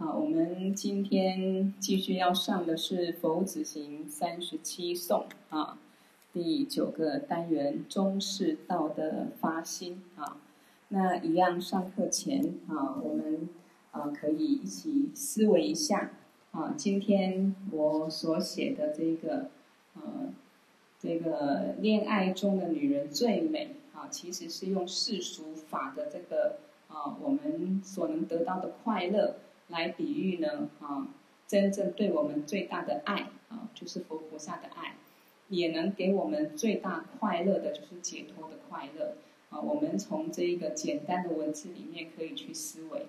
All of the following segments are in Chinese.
好，我们今天继续要上的是《佛子行三十七颂》啊，第九个单元中士道的发心啊。那一样上课前啊，我们啊可以一起思维一下啊，今天我所写的这个呃这个恋爱中的女人最美啊，其实是用世俗法的这个啊，我们所能得到的快乐。来比喻呢，啊，真正对我们最大的爱啊，就是佛菩萨的爱，也能给我们最大快乐的，就是解脱的快乐啊。我们从这一个简单的文字里面可以去思维，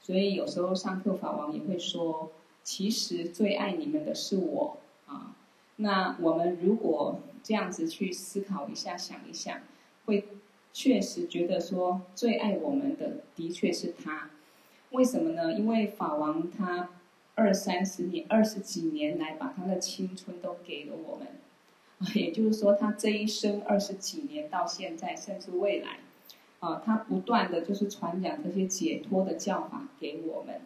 所以有时候上课法王也会说，其实最爱你们的是我啊。那我们如果这样子去思考一下，想一想，会确实觉得说，最爱我们的的确是他。为什么呢？因为法王他二三十年、二十几年来，把他的青春都给了我们，也就是说，他这一生二十几年到现在，甚至未来，啊，他不断的就是传讲这些解脱的教法给我们，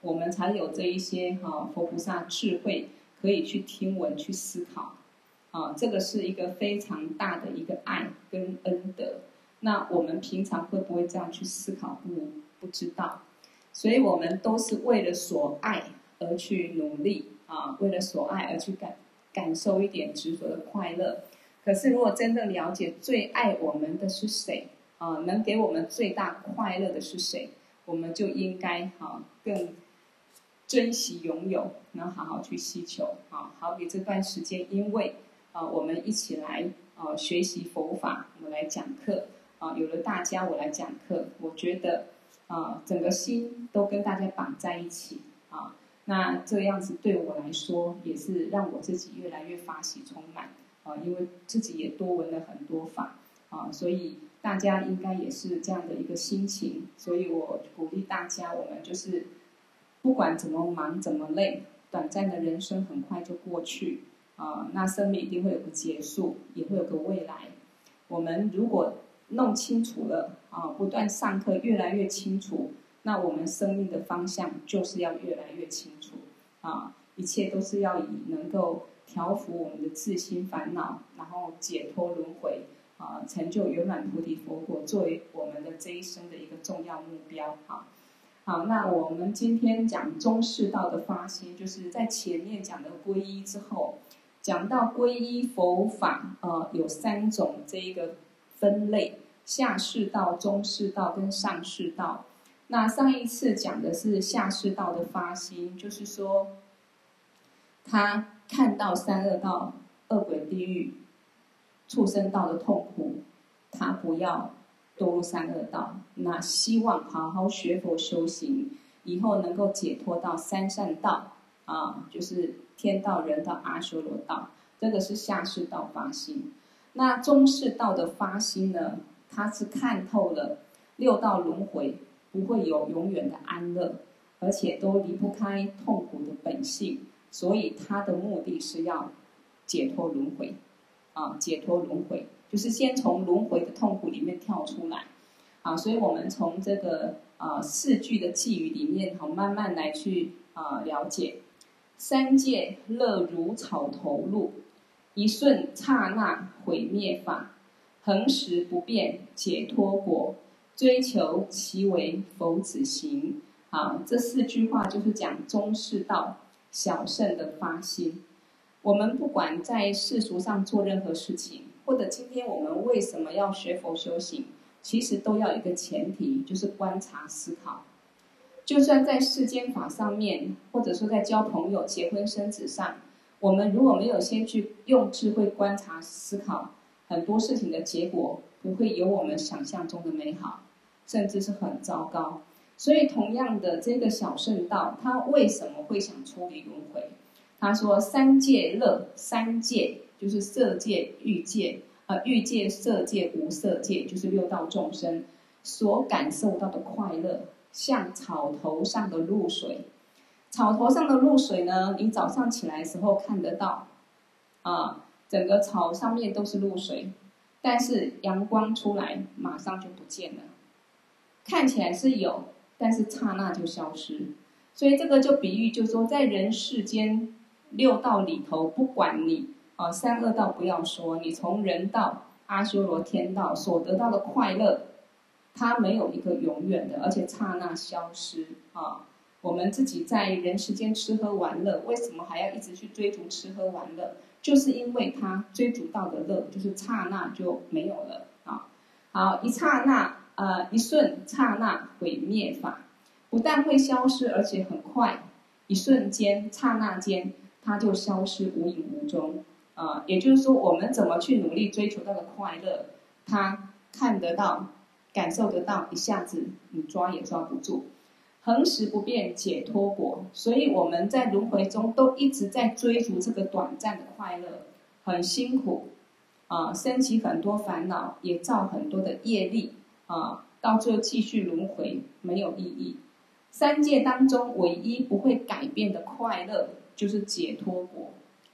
我们才有这一些哈佛菩萨智慧可以去听闻、去思考，啊，这个是一个非常大的一个爱跟恩德。那我们平常会不会这样去思考？不，不知道。所以我们都是为了所爱而去努力啊，为了所爱而去感感受一点执着的快乐。可是如果真正了解最爱我们的是谁啊，能给我们最大快乐的是谁，我们就应该啊更珍惜拥有，能好好去希求啊。好比这段时间，因为啊我们一起来啊学习佛法，我来讲课啊，有了大家我来讲课，我觉得。啊，整个心都跟大家绑在一起啊，那这样子对我来说也是让我自己越来越法喜充满啊，因为自己也多闻了很多法啊，所以大家应该也是这样的一个心情，所以我鼓励大家，我们就是不管怎么忙怎么累，短暂的人生很快就过去啊，那生命一定会有个结束，也会有个未来，我们如果。弄清楚了啊，不断上课，越来越清楚。那我们生命的方向就是要越来越清楚啊！一切都是要以能够调伏我们的自心烦恼，然后解脱轮回啊，成就圆满菩提佛果，作为我们的这一生的一个重要目标啊！好，那我们今天讲中士道的发心，就是在前面讲的皈依之后，讲到皈依佛法呃，有三种这一个。分类下士道、中士道跟上士道。那上一次讲的是下士道的发心，就是说他看到三恶道、恶鬼地狱、畜生道的痛苦，他不要堕入三恶道。那希望好好学佛修行，以后能够解脱到三善道啊，就是天道、人道、阿修罗道。这个是下士道发心。那中士道的发心呢？他是看透了六道轮回不会有永远的安乐，而且都离不开痛苦的本性，所以他的目的是要解脱轮回，啊，解脱轮回就是先从轮回的痛苦里面跳出来，啊，所以我们从这个啊四句的偈语里面，好慢慢来去啊了解，三界乐如草头露。一瞬刹那毁灭法，恒时不变解脱果，追求其为佛子行。好，这四句话就是讲中士道小圣的发心。我们不管在世俗上做任何事情，或者今天我们为什么要学佛修行，其实都要一个前提，就是观察思考。就算在世间法上面，或者说在交朋友、结婚生子上。我们如果没有先去用智慧观察思考，很多事情的结果不会有我们想象中的美好，甚至是很糟糕。所以，同样的这个小圣道，他为什么会想出离轮回？他说：“三界乐，三界就是色界、欲界啊，欲界、色界、无色界，就是六道众生所感受到的快乐，像草头上的露水。”草头上的露水呢？你早上起来的时候看得到，啊，整个草上面都是露水，但是阳光出来马上就不见了。看起来是有，但是刹那就消失。所以这个就比喻，就是说在人世间六道里头，不管你啊三恶道不要说，你从人道、阿修罗、天道所得到的快乐，它没有一个永远的，而且刹那消失啊。我们自己在人世间吃喝玩乐，为什么还要一直去追逐吃喝玩乐？就是因为他追逐到的乐，就是刹那就没有了啊。好，一刹那，呃，一瞬刹那毁灭法，不但会消失，而且很快，一瞬间、刹那间，它就消失无影无踪啊。也就是说，我们怎么去努力追求到的快乐，它看得到、感受得到，一下子你抓也抓不住。恒时不变解脱果，所以我们在轮回中都一直在追逐这个短暂的快乐，很辛苦，啊，升起很多烦恼，也造很多的业力，啊，到最后继续轮回没有意义。三界当中唯一不会改变的快乐，就是解脱果，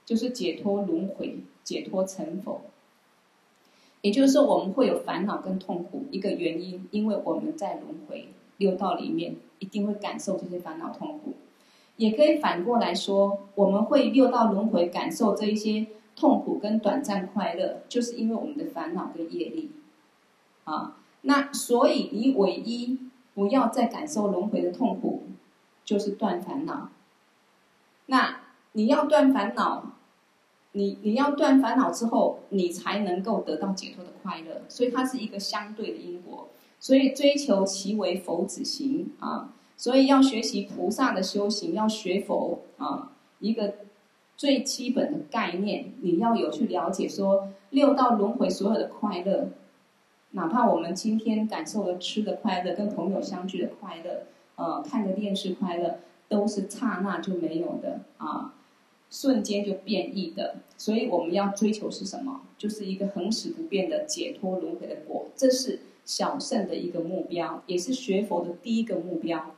就是解脱轮回，解脱成佛。也就是说，我们会有烦恼跟痛苦，一个原因，因为我们在轮回。六道里面一定会感受这些烦恼痛苦，也可以反过来说，我们会六道轮回感受这一些痛苦跟短暂快乐，就是因为我们的烦恼跟业力啊。那所以你唯一不要再感受轮回的痛苦，就是断烦恼。那你要断烦恼，你你要断烦恼之后，你才能够得到解脱的快乐。所以它是一个相对的因果。所以追求其为佛子行啊，所以要学习菩萨的修行，要学佛啊，一个最基本的概念，你要有去了解说六道轮回所有的快乐，哪怕我们今天感受了吃的快乐，跟朋友相聚的快乐，呃，看个电视快乐，都是刹那就没有的啊，瞬间就变异的。所以我们要追求是什么？就是一个恒时不变的解脱轮回的果，这是。小圣的一个目标，也是学佛的第一个目标。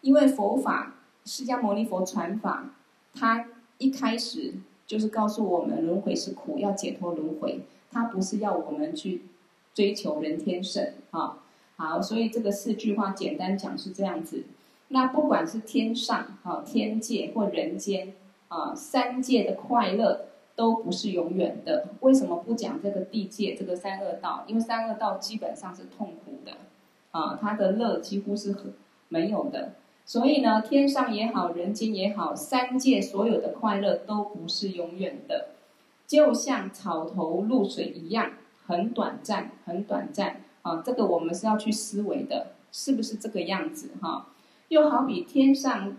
因为佛法，释迦牟尼佛传法，他一开始就是告诉我们轮回是苦，要解脱轮回。他不是要我们去追求人天圣啊。好，所以这个四句话简单讲是这样子。那不管是天上啊、天界或人间啊，三界的快乐。都不是永远的。为什么不讲这个地界这个三恶道？因为三恶道基本上是痛苦的，啊，它的乐几乎是没有的。所以呢，天上也好，人间也好，三界所有的快乐都不是永远的，就像草头露水一样，很短暂，很短暂。啊，这个我们是要去思维的，是不是这个样子？哈，又好比天上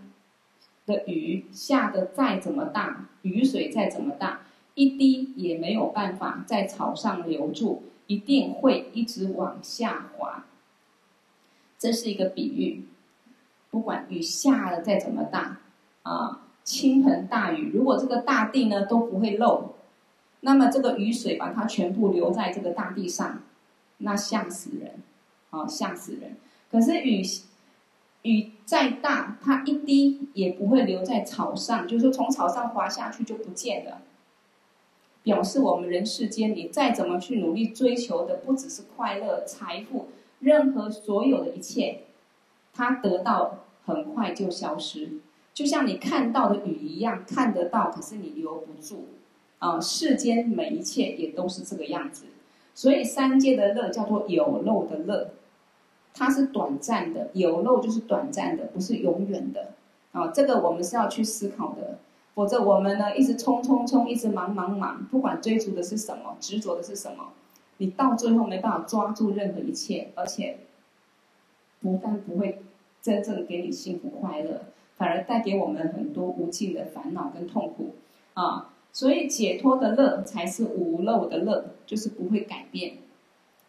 的雨下得再怎么大，雨水再怎么大。一滴也没有办法在草上留住，一定会一直往下滑。这是一个比喻，不管雨下的再怎么大，啊，倾盆大雨，如果这个大地呢都不会漏，那么这个雨水把它全部留在这个大地上，那吓死人，啊，吓死人。可是雨雨再大，它一滴也不会留在草上，就是从草上滑下去就不见了。表示我们人世间，你再怎么去努力追求的，不只是快乐、财富，任何所有的一切，它得到很快就消失，就像你看到的雨一样，看得到，可是你留不住。啊，世间每一切也都是这个样子。所以三界的乐叫做有漏的乐，它是短暂的，有漏就是短暂的，不是永远的。啊，这个我们是要去思考的。否则我们呢，一直冲冲冲，一直忙忙忙，不管追逐的是什么，执着的是什么，你到最后没办法抓住任何一切，而且不但不会真正给你幸福快乐，反而带给我们很多无尽的烦恼跟痛苦啊！所以解脱的乐才是无漏的乐，就是不会改变，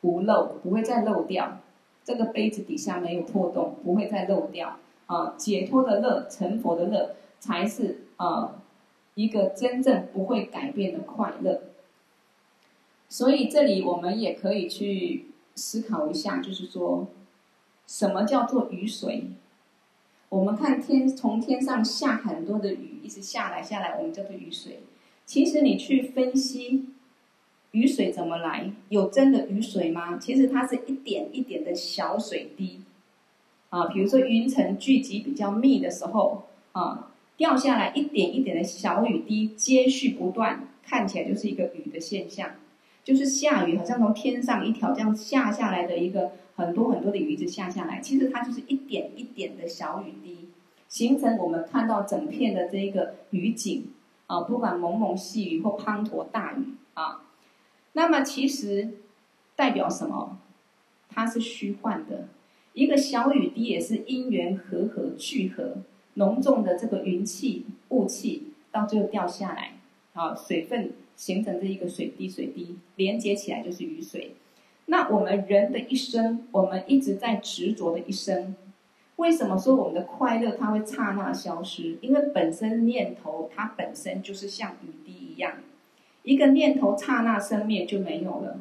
无漏不会再漏掉，这个杯子底下没有破洞，不会再漏掉啊！解脱的乐，成佛的乐才是。啊，一个真正不会改变的快乐。所以这里我们也可以去思考一下，就是说，什么叫做雨水？我们看天从天上下很多的雨，一直下来下来，我们叫做雨水。其实你去分析雨水怎么来，有真的雨水吗？其实它是一点一点的小水滴，啊，比如说云层聚集比较密的时候啊，掉下来一点一点的小雨滴，接续不断，看起来就是一个雨的现象，就是下雨，好像从天上一条这样下下来的一个很多很多的雨一直下下来，其实它就是一点一点的小雨滴，形成我们看到整片的这一个雨景啊，不管蒙蒙细雨或滂沱大雨啊，那么其实代表什么？它是虚幻的。一个小雨滴也是因缘和合聚合，浓重的这个云气雾气，到最后掉下来，啊，水分形成这一个水滴水滴，连接起来就是雨水。那我们人的一生，我们一直在执着的一生，为什么说我们的快乐它会刹那消失？因为本身念头它本身就是像雨滴一样，一个念头刹那生灭就没有了。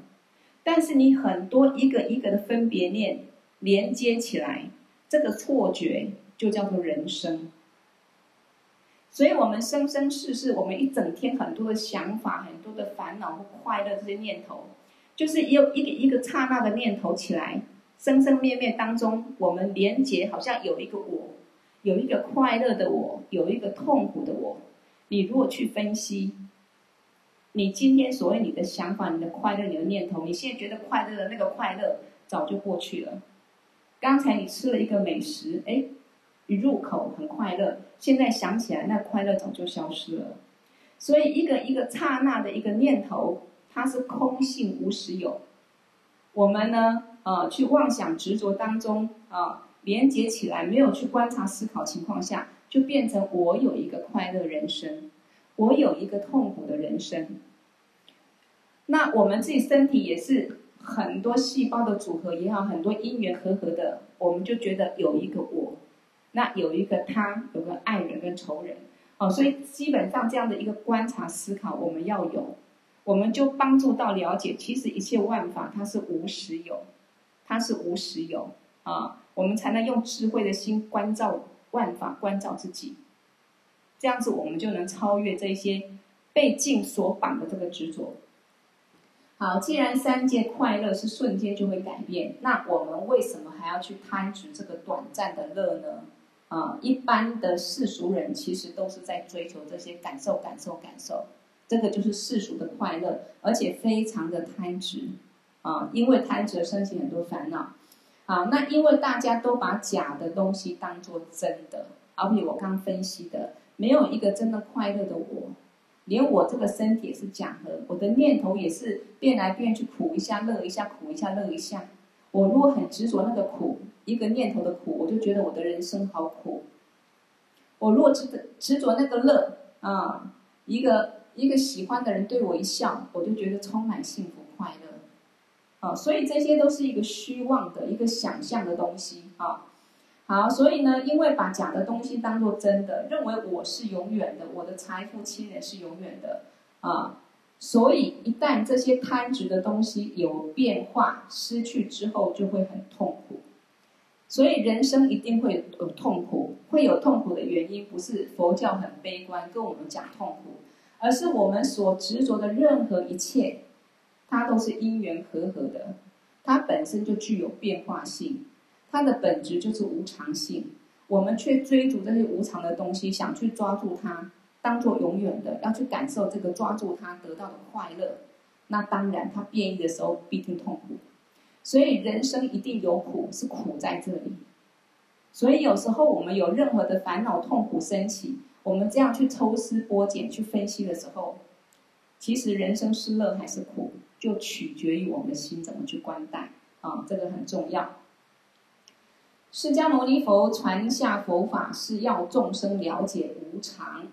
但是你很多一个一个的分别念。连接起来，这个错觉就叫做人生。所以，我们生生世世，我们一整天很多的想法、很多的烦恼和快乐这些念头，就是有一个一个刹那的念头起来，生生灭灭当中，我们连接好像有一个我，有一个快乐的我，有一个痛苦的我。你如果去分析，你今天所谓你的想法、你的快乐、你的念头，你现在觉得快乐的那个快乐，早就过去了。刚才你吃了一个美食，哎，一入口很快乐。现在想起来，那快乐早就消失了。所以，一个一个刹那的一个念头，它是空性无实有。我们呢，呃，去妄想执着当中啊，连接起来，没有去观察思考情况下，就变成我有一个快乐人生，我有一个痛苦的人生。那我们自己身体也是。很多细胞的组合也好，很多因缘和合的，我们就觉得有一个我，那有一个他，有个爱人跟仇人，哦，所以基本上这样的一个观察思考，我们要有，我们就帮助到了解，其实一切万法它是无实有，它是无实有啊，我们才能用智慧的心关照万法，关照自己，这样子我们就能超越这些被境所绑的这个执着。好，既然三界快乐是瞬间就会改变，那我们为什么还要去贪执这个短暂的乐呢？啊，一般的世俗人其实都是在追求这些感受、感受、感受，这个就是世俗的快乐，而且非常的贪执啊，因为贪执生起很多烦恼。好，那因为大家都把假的东西当做真的，好比我刚分析的，没有一个真的快乐的我。连我这个身体也是假的，我的念头也是变来变去，苦一下乐一下，苦一下乐一下。我如果很执着那个苦，一个念头的苦，我就觉得我的人生好苦。我如果执执着那个乐啊，一个一个喜欢的人对我一笑，我就觉得充满幸福快乐。啊，所以这些都是一个虚妄的一个想象的东西啊。好，所以呢，因为把假的东西当做真的，认为我是永远的，我的财富、亲人是永远的，啊，所以一旦这些贪执的东西有变化、失去之后，就会很痛苦。所以人生一定会有痛苦，会有痛苦的原因，不是佛教很悲观跟我们讲痛苦，而是我们所执着的任何一切，它都是因缘和合的，它本身就具有变化性。它的本质就是无常性，我们却追逐这些无常的东西，想去抓住它，当做永远的，要去感受这个抓住它得到的快乐。那当然，它变异的时候必定痛苦。所以人生一定有苦，是苦在这里。所以有时候我们有任何的烦恼痛苦升起，我们这样去抽丝剥茧去分析的时候，其实人生是乐还是苦，就取决于我们的心怎么去观待啊，这个很重要。释迦牟尼佛传下佛法，是要众生了解无常，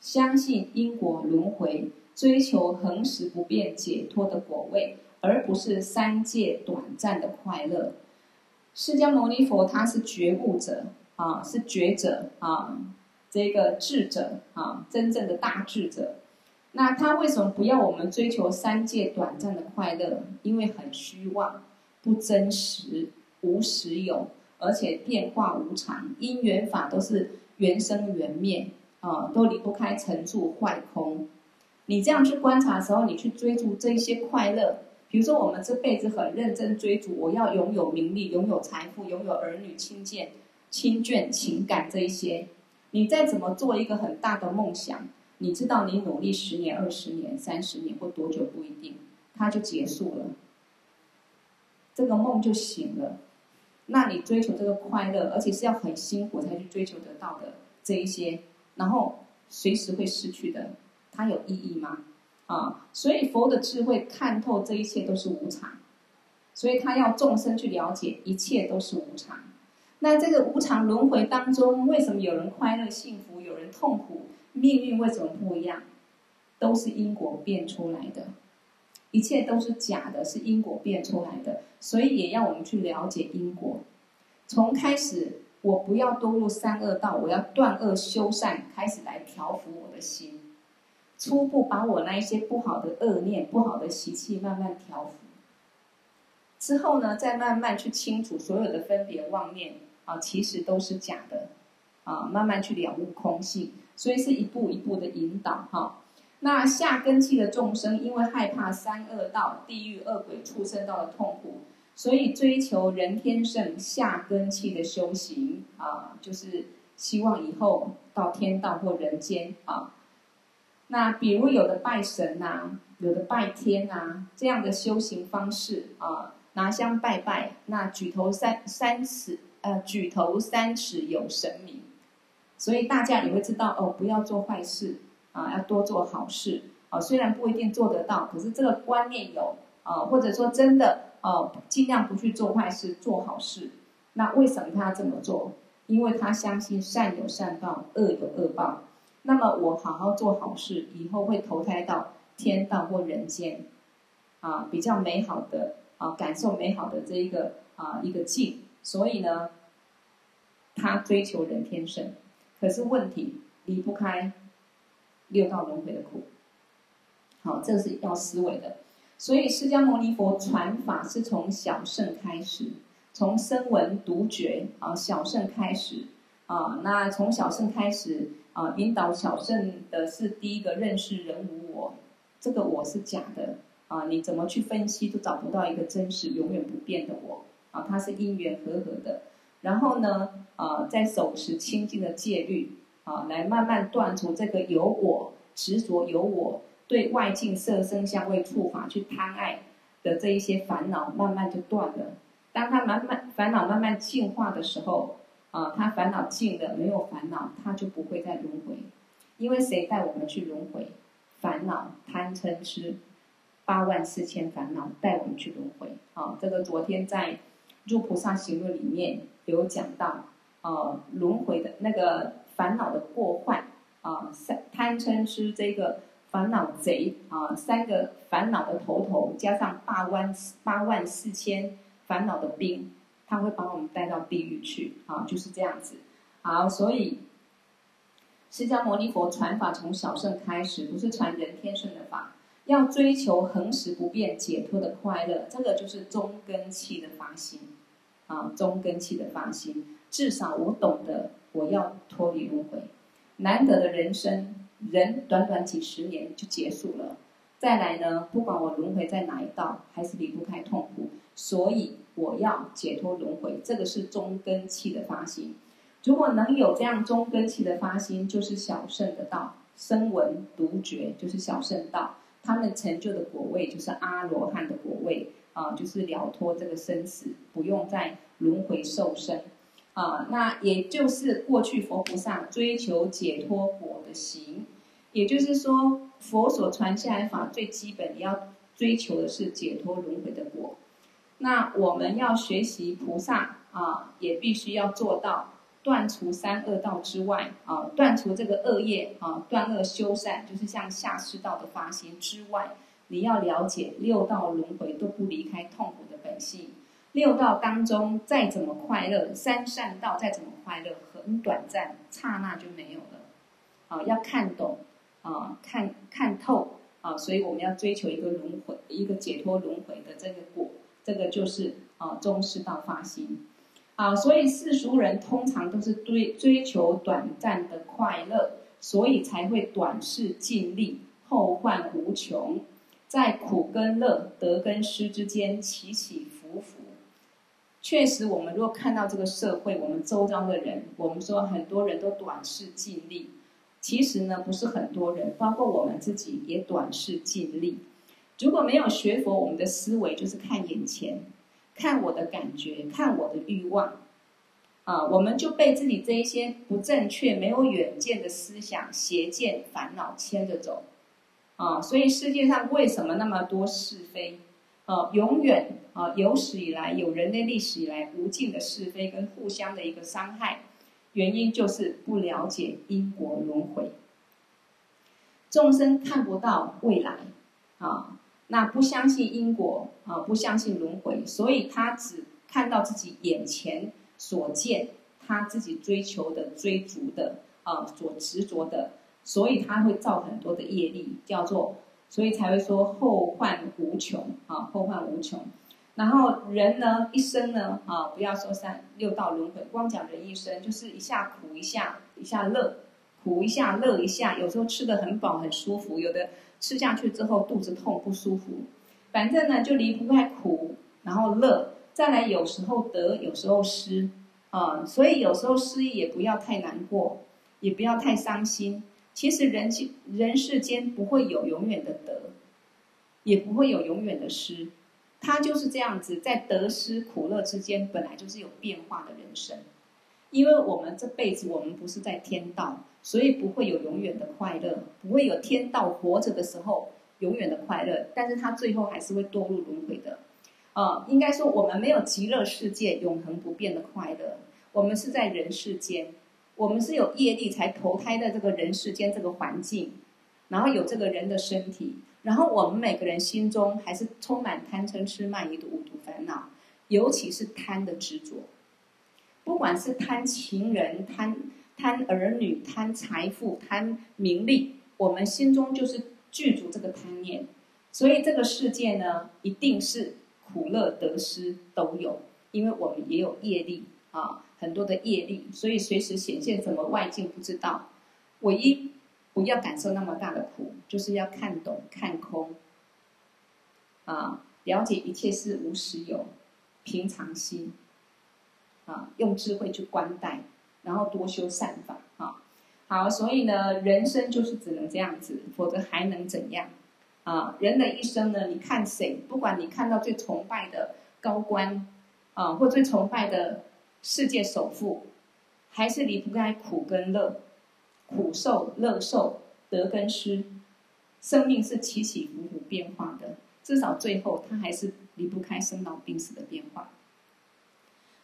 相信因果轮回，追求恒时不变解脱的果位，而不是三界短暂的快乐。释迦牟尼佛他是觉悟者啊，是觉者啊，这个智者啊，真正的大智者。那他为什么不要我们追求三界短暂的快乐？因为很虚妄，不真实，无实有。而且变化无常，因缘法都是缘生缘灭啊，都离不开成住坏空。你这样去观察的时候，你去追逐这些快乐，比如说，我们这辈子很认真追逐，我要拥有名利、拥有财富、拥有儿女亲眷、亲眷情感这一些。你再怎么做一个很大的梦想，你知道，你努力十年、二十年、三十年或多久不一定，它就结束了，这个梦就醒了。那你追求这个快乐，而且是要很辛苦才去追求得到的这一些，然后随时会失去的，它有意义吗？啊，所以佛的智慧看透这一切都是无常，所以他要众生去了解一切都是无常。那这个无常轮回当中，为什么有人快乐幸福，有人痛苦？命运为什么不一样？都是因果变出来的，一切都是假的，是因果变出来的。所以也要我们去了解因果。从开始，我不要堕入三恶道，我要断恶修善，开始来调伏我的心。初步把我那一些不好的恶念、不好的习气慢慢调伏，之后呢，再慢慢去清除所有的分别妄念啊，其实都是假的啊，慢慢去了悟空性，所以是一步一步的引导哈。那下根器的众生，因为害怕三恶道、地狱、恶鬼、畜生道的痛苦，所以追求人天圣下根器的修行啊，就是希望以后到天道或人间啊。那比如有的拜神呐、啊，有的拜天呐、啊，这样的修行方式啊，拿香拜拜，那举头三三尺，呃，举头三尺有神明，所以大家也会知道哦，不要做坏事啊，要多做好事啊。虽然不一定做得到，可是这个观念有啊，或者说真的哦，尽量不去做坏事，做好事。那为什么他要这么做？因为他相信善有善报，恶有恶报。那么我好好做好事，以后会投胎到天道或人间，啊，比较美好的啊，感受美好的这一个啊一个境。所以呢，他追求人天圣，可是问题离不开六道轮回的苦。好，这是要思维的。所以释迦牟尼佛传法是从小圣开始，从声闻独觉啊小圣开始啊，那从小圣开始。啊，引导小圣的是第一个认识人无我，这个我是假的啊！你怎么去分析都找不到一个真实、永远不变的我啊！它是因缘和合的。然后呢，啊，在手持清净的戒律啊，来慢慢断除这个有我执着、有我对外境色声香味触法去贪爱的这一些烦恼，慢慢就断了。当他慢慢烦恼慢慢净化的时候。啊，他烦恼尽了，没有烦恼，他就不会再轮回。因为谁带我们去轮回？烦恼、贪嗔痴，八万四千烦恼带我们去轮回。啊，这个昨天在《入菩萨行论》里面有讲到，啊，轮回的那个烦恼的过患，啊，三贪嗔痴这个烦恼贼，啊，三个烦恼的头头，加上八万八万四千烦恼的兵。他会把我们带到地狱去，啊，就是这样子。好，所以释迦牟尼佛传法从小圣开始，不是传人天乘的法，要追求恒时不变解脱的快乐，这个就是中根器的发心，啊，中根器的发心。至少我懂得，我要脱离轮回，难得的人生，人短短几十年就结束了。再来呢，不管我轮回在哪一道，还是离不开痛苦，所以我要解脱轮回，这个是中根器的发心。如果能有这样中根器的发心，就是小圣的道，声闻独觉就是小圣道，他们成就的果位就是阿罗汉的果位啊，就是了脱这个生死，不用再轮回受生啊。那也就是过去佛菩萨追求解脱果的行，也就是说。佛所传下来法最基本，你要追求的是解脱轮回的果。那我们要学习菩萨啊，也必须要做到断除三恶道之外啊，断除这个恶业啊，断恶修善，就是像下士道的发心之外，你要了解六道轮回都不离开痛苦的本性。六道当中再怎么快乐，三善道再怎么快乐，很短暂，刹那就没有了。啊，要看懂。啊，看看透啊，所以我们要追求一个轮回，一个解脱轮回的这个果，这个就是啊中世道发心。啊，所以世俗人通常都是追追求短暂的快乐，所以才会短视尽力，后患无穷。在苦跟乐、得跟失之间起起伏伏。确实，我们如果看到这个社会，我们周遭的人，我们说很多人都短视尽力。其实呢，不是很多人，包括我们自己也短视尽力。如果没有学佛，我们的思维就是看眼前，看我的感觉，看我的欲望，啊，我们就被自己这一些不正确、没有远见的思想、邪见、烦恼牵着走，啊，所以世界上为什么那么多是非？啊，永远啊，有史以来，有人类历史以来无尽的是非跟互相的一个伤害。原因就是不了解因果轮回，众生看不到未来啊，那不相信因果啊，不相信轮回，所以他只看到自己眼前所见，他自己追求的、追逐的啊，所执着的，所以他会造很多的业力，叫做，所以才会说后患无穷啊，后患无穷。然后人呢，一生呢，啊，不要说三六道轮回，光讲人一生，就是一下苦一下一下乐，苦一下乐一下，有时候吃得很饱很舒服，有的吃下去之后肚子痛不舒服，反正呢就离不开苦，然后乐，再来有时候得，有时候失，啊，所以有时候失意也不要太难过，也不要太伤心。其实人人世间不会有永远的得，也不会有永远的失。他就是这样子，在得失苦乐之间，本来就是有变化的人生。因为我们这辈子，我们不是在天道，所以不会有永远的快乐，不会有天道活着的时候永远的快乐。但是他最后还是会堕入轮回的。呃，应该说我们没有极乐世界永恒不变的快乐，我们是在人世间，我们是有业力才投胎在这个人世间这个环境，然后有这个人的身体。然后我们每个人心中还是充满贪嗔痴慢疑的五毒烦恼，尤其是贪的执着。不管是贪情人、贪贪儿女、贪财富、贪名利，我们心中就是具足这个贪念。所以这个世界呢，一定是苦乐得失都有，因为我们也有业力啊，很多的业力，所以随时显现什么外境不知道。唯一。不要感受那么大的苦，就是要看懂、看空，啊，了解一切事无实有，平常心，啊，用智慧去观待，然后多修善法，啊，好，所以呢，人生就是只能这样子，否则还能怎样？啊，人的一生呢，你看谁？不管你看到最崇拜的高官，啊，或最崇拜的世界首富，还是离不开苦跟乐。苦受、乐受、得跟失，生命是起起伏伏变化的。至少最后，他还是离不开生老病死的变化。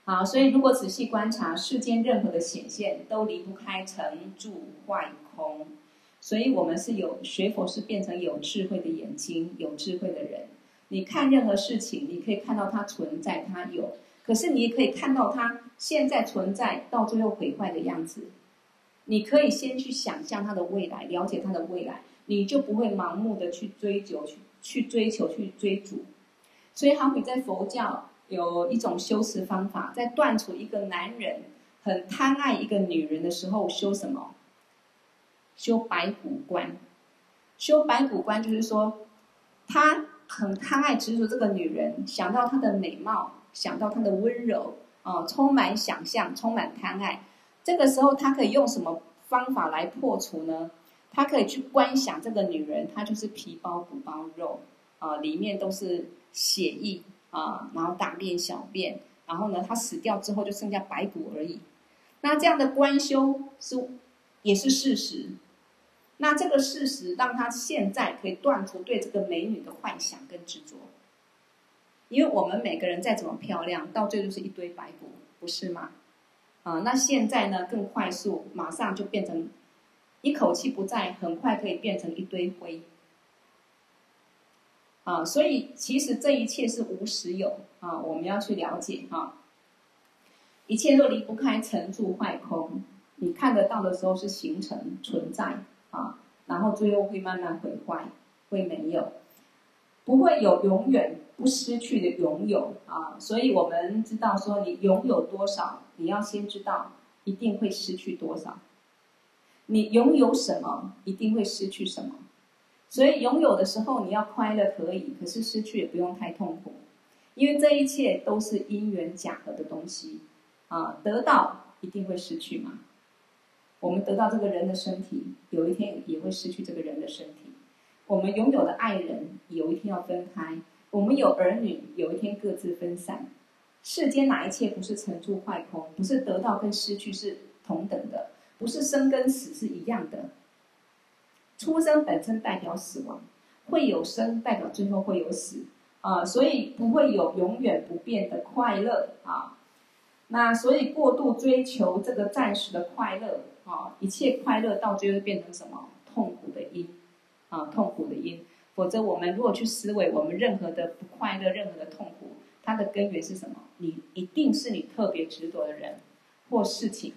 好，所以如果仔细观察世间任何的显现，都离不开成住坏空。所以我们是有学佛，是变成有智慧的眼睛，有智慧的人。你看任何事情，你可以看到它存在，它有；可是你也可以看到它现在存在，到最后毁坏的样子。你可以先去想象它的未来，了解它的未来，你就不会盲目的去追求、去去追求、去追逐。所以，好比在佛教有一种修辞方法，在断除一个男人很贪爱一个女人的时候，修什么？修白骨观。修白骨观就是说，他很贪爱执着这个女人，想到她的美貌，想到她的温柔，啊、充满想象，充满贪爱。这个时候，他可以用什么方法来破除呢？他可以去观想这个女人，她就是皮包骨包肉啊、里面都是血液啊、然后大便小便，然后呢，他死掉之后就剩下白骨而已。那这样的观修是也是事实。那这个事实让他现在可以断除对这个美女的幻想跟执着，因为我们每个人再怎么漂亮，到最后就是一堆白骨，不是吗？啊，那现在呢，更快速，马上就变成一口气不在，很快可以变成一堆灰。啊，所以其实这一切是无实有啊，我们要去了解、啊。一切都离不开成住坏空，你看得到的时候是形成存在啊，然后最后会慢慢毁坏，会没有，不会有永远不失去的拥有啊。所以我们知道说，你拥有多少。你要先知道，一定会失去多少。你拥有什么，一定会失去什么。所以拥有的时候你要快乐可以，可是失去也不用太痛苦，因为这一切都是因缘假合的东西啊，得到一定会失去嘛。我们得到这个人的身体，有一天也会失去这个人的身体。我们拥有的爱人，有一天要分开。我们有儿女，有一天各自分散。世间哪一切不是成住坏空？不是得到跟失去是同等的，不是生跟死是一样的。出生本身代表死亡，会有生代表最后会有死啊，所以不会有永远不变的快乐啊。那所以过度追求这个暂时的快乐啊，一切快乐到最后变成什么？痛苦的因啊，痛苦的因。否则，我们如果去思维，我们任何的不快乐、任何的痛苦，它的根源是什么？你一定是你特别执着的人或事情，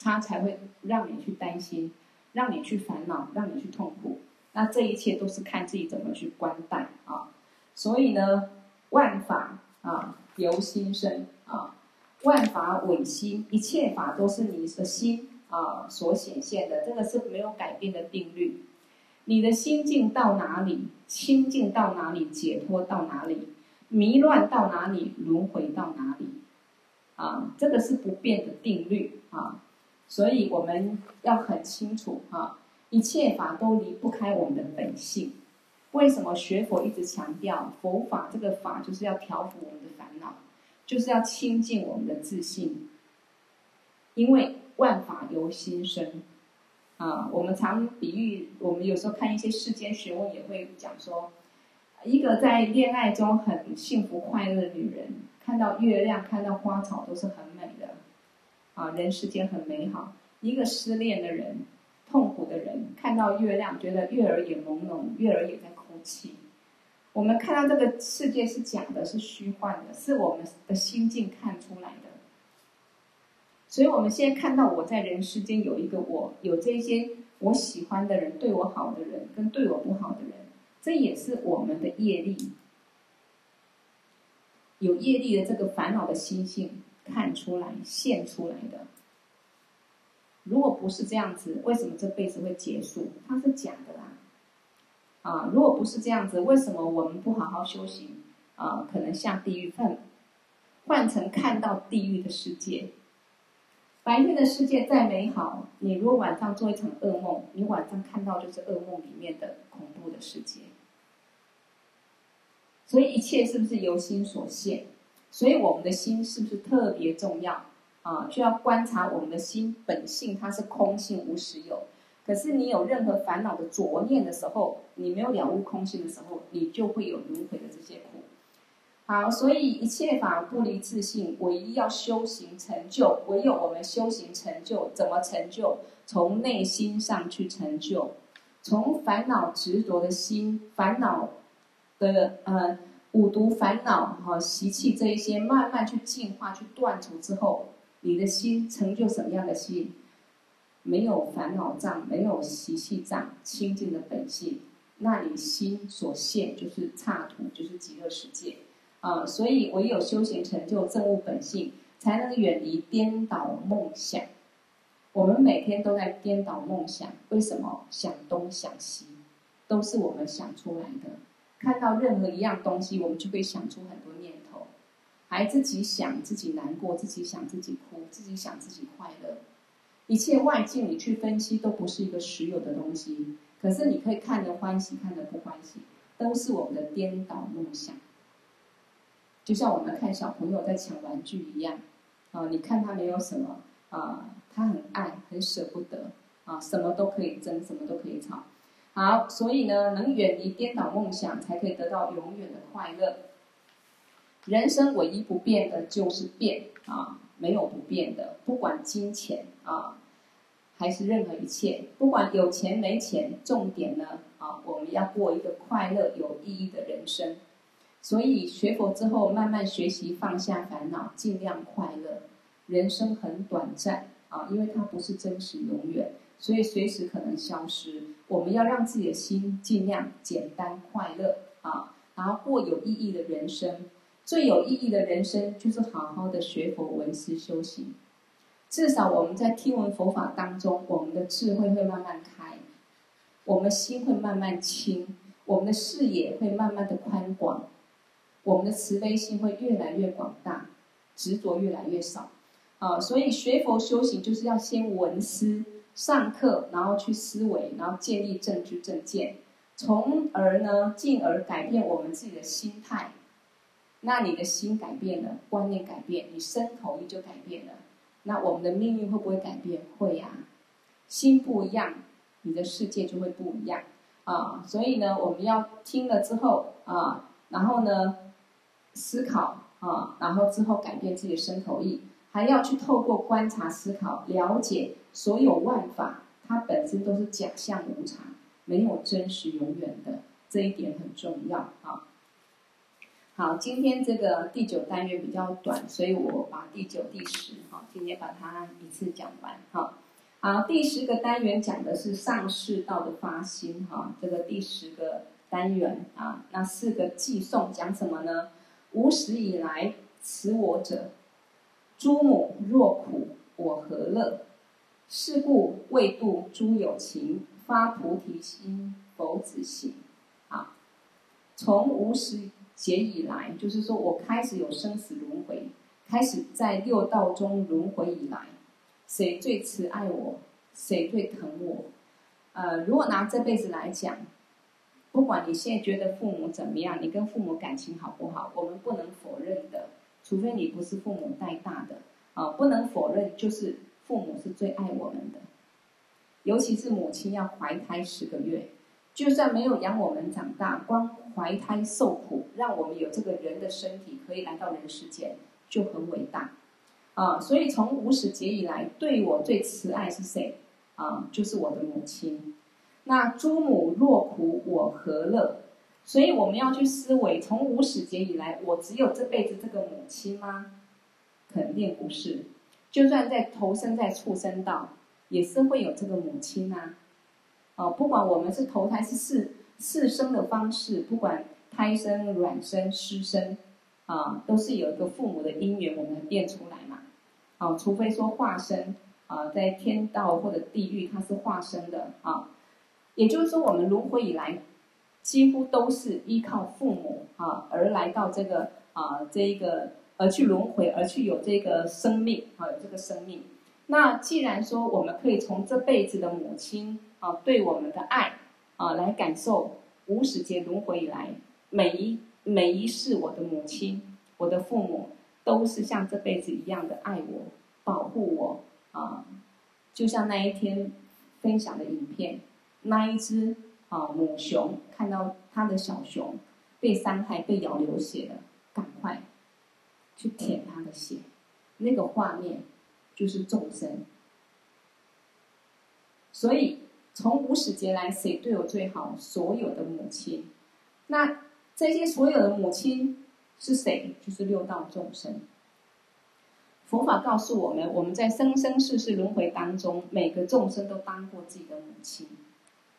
它才会让你去担心，让你去烦恼，让你去痛苦。那这一切都是看自己怎么去观待啊。所以呢，万法啊由心生啊，万法唯心，一切法都是你的心啊所显现的，这个是没有改变的定律。你的心境到哪里，清净到哪里，解脱到哪里，迷乱到哪里，轮回到哪里，啊，这个是不变的定律啊，所以我们要很清楚啊，一切法都离不开我们的本性。为什么学佛一直强调佛法这个法就是要调伏我们的烦恼，就是要清净我们的自信？因为万法由心生。啊，我们常比喻，我们有时候看一些世间学问，也会讲说，一个在恋爱中很幸福快乐的女人，看到月亮、看到花草都是很美的，啊，人世间很美好。一个失恋的人、痛苦的人，看到月亮，觉得月儿也朦胧，月儿也在哭泣。我们看到这个世界是假的，是虚幻的，是我们的心境看出来的。所以，我们现在看到我在人世间有一个我，有这些我喜欢的人，对我好的人，跟对我不好的人，这也是我们的业力，有业力的这个烦恼的心性看出来、现出来的。如果不是这样子，为什么这辈子会结束？它是假的啦。啊，如果不是这样子，为什么我们不好好修行？啊，可能下地狱份，换成看到地狱的世界。白天的世界再美好，你如果晚上做一场噩梦，你晚上看到就是噩梦里面的恐怖的世界。所以一切是不是由心所现？所以我们的心是不是特别重要啊？就要观察我们的心本性，它是空性无实有。可是你有任何烦恼的着念的时候，你没有了悟空性的时候，你就会有轮回的这些苦。好，所以一切法不离自性，唯一要修行成就，唯有我们修行成就，怎么成就？从内心上去成就，从烦恼执着的心、烦恼的呃五毒烦恼和习气这一些，慢慢去净化、去断除之后，你的心成就什么样的心？没有烦恼障，没有习气障，清净的本性，那你心所现就是刹土，就是极乐世界。啊，所以唯有修行成就证悟本性，才能远离颠倒梦想。我们每天都在颠倒梦想，为什么？想东想西，都是我们想出来的。看到任何一样东西，我们就会想出很多念头，还自己想自己难过，自己想自己哭，自己想自己快乐。一切外境你去分析，都不是一个实有的东西。可是你可以看得欢喜，看得不欢喜，都是我们的颠倒梦想。就像我们看小朋友在抢玩具一样，啊，你看他没有什么，啊，他很爱，很舍不得，啊，什么都可以争，什么都可以吵。好，所以呢，能远离颠倒梦想，才可以得到永远的快乐。人生唯一不变的就是变，啊，没有不变的，不管金钱啊，还是任何一切，不管有钱没钱，重点呢，啊，我们要过一个快乐有意义的人生。所以学佛之后，慢慢学习放下烦恼，尽量快乐。人生很短暂啊，因为它不是真实永远，所以随时可能消失。我们要让自己的心尽量简单快乐啊，然后过有意义的人生。最有意义的人生就是好好的学佛、闻思、修行。至少我们在听闻佛法当中，我们的智慧会慢慢开。我们心会慢慢清，我们的视野会慢慢的宽广，我们的慈悲心会越来越广大，执着越来越少。啊，所以学佛修行就是要先闻思，上课，然后去思维，然后建立正知正见，从而呢，进而改变我们自己的心态。那你的心改变了，观念改变，你身口意就改变了。那我们的命运会不会改变？会呀、啊。心不一样，你的世界就会不一样啊。所以呢，我们要听了之后啊，然后呢，思考啊，然后之后改变自己的身口意，还要去透过观察思考，了解所有万法，它本身都是假象无常，没有真实永远的，这一点很重要啊。好，今天这个第九单元比较短，所以我把第九、第十，哈，今天把它一次讲完，哈。好，第十个单元讲的是上士道的发心，哈，这个第十个单元啊，那四个偈颂讲什么呢？无始以来，此我者，诸母若苦，我何乐？是故未度诸有情，发菩提心，佛子行。啊，从无始。劫以来，就是说我开始有生死轮回，开始在六道中轮回以来，谁最慈爱我，谁最疼我？呃，如果拿这辈子来讲，不管你现在觉得父母怎么样，你跟父母感情好不好，我们不能否认的，除非你不是父母带大的啊，不能否认就是父母是最爱我们的，尤其是母亲要怀胎十个月。就算没有养我们长大，光怀胎受苦，让我们有这个人的身体可以来到人世间，就很伟大，啊！所以从无始劫以来，对我最慈爱是谁？啊，就是我的母亲。那诸母若苦，我何乐？所以我们要去思维，从无始劫以来，我只有这辈子这个母亲吗？肯定不是。就算在投生在畜生道，也是会有这个母亲啊。啊，不管我们是投胎是四四生的方式，不管胎生、卵生、湿生，啊，都是有一个父母的因缘，我们变出来嘛。啊，除非说化身啊，在天道或者地狱，它是化身的啊。也就是说，我们轮回以来，几乎都是依靠父母啊，而来到这个啊这一个而去轮回，而去有这个生命啊，有这个生命。那既然说我们可以从这辈子的母亲。啊，对我们的爱，啊，来感受无始劫轮回以来，每一每一世，我的母亲，我的父母，都是像这辈子一样的爱我，保护我，啊，就像那一天分享的影片，那一只啊母熊看到它的小熊被伤害、被咬流血了，赶快去舔他的血，那个画面就是众生，所以。从无始劫来，谁对我最好？所有的母亲，那这些所有的母亲是谁？就是六道众生。佛法告诉我们，我们在生生世世轮回当中，每个众生都当过自己的母亲。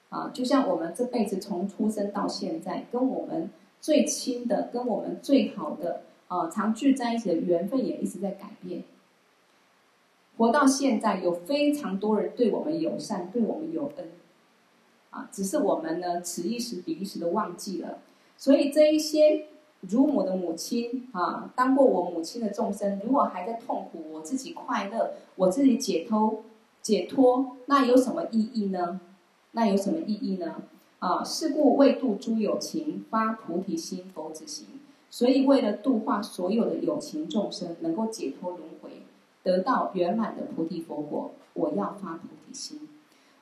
啊，就像我们这辈子从出生到现在，跟我们最亲的、跟我们最好的啊，常聚在一起的缘分也一直在改变。活到现在，有非常多人对我们友善，对我们有恩，啊，只是我们呢，此一时彼一时都忘记了。所以这一些乳母的母亲啊，当过我母亲的众生，如果还在痛苦，我自己快乐，我自己解脱解脱，那有什么意义呢？那有什么意义呢？啊，是故为度诸有情，发菩提心，佛子行。所以为了度化所有的有情众生，能够解脱轮回。得到圆满的菩提佛果，我要发菩提心。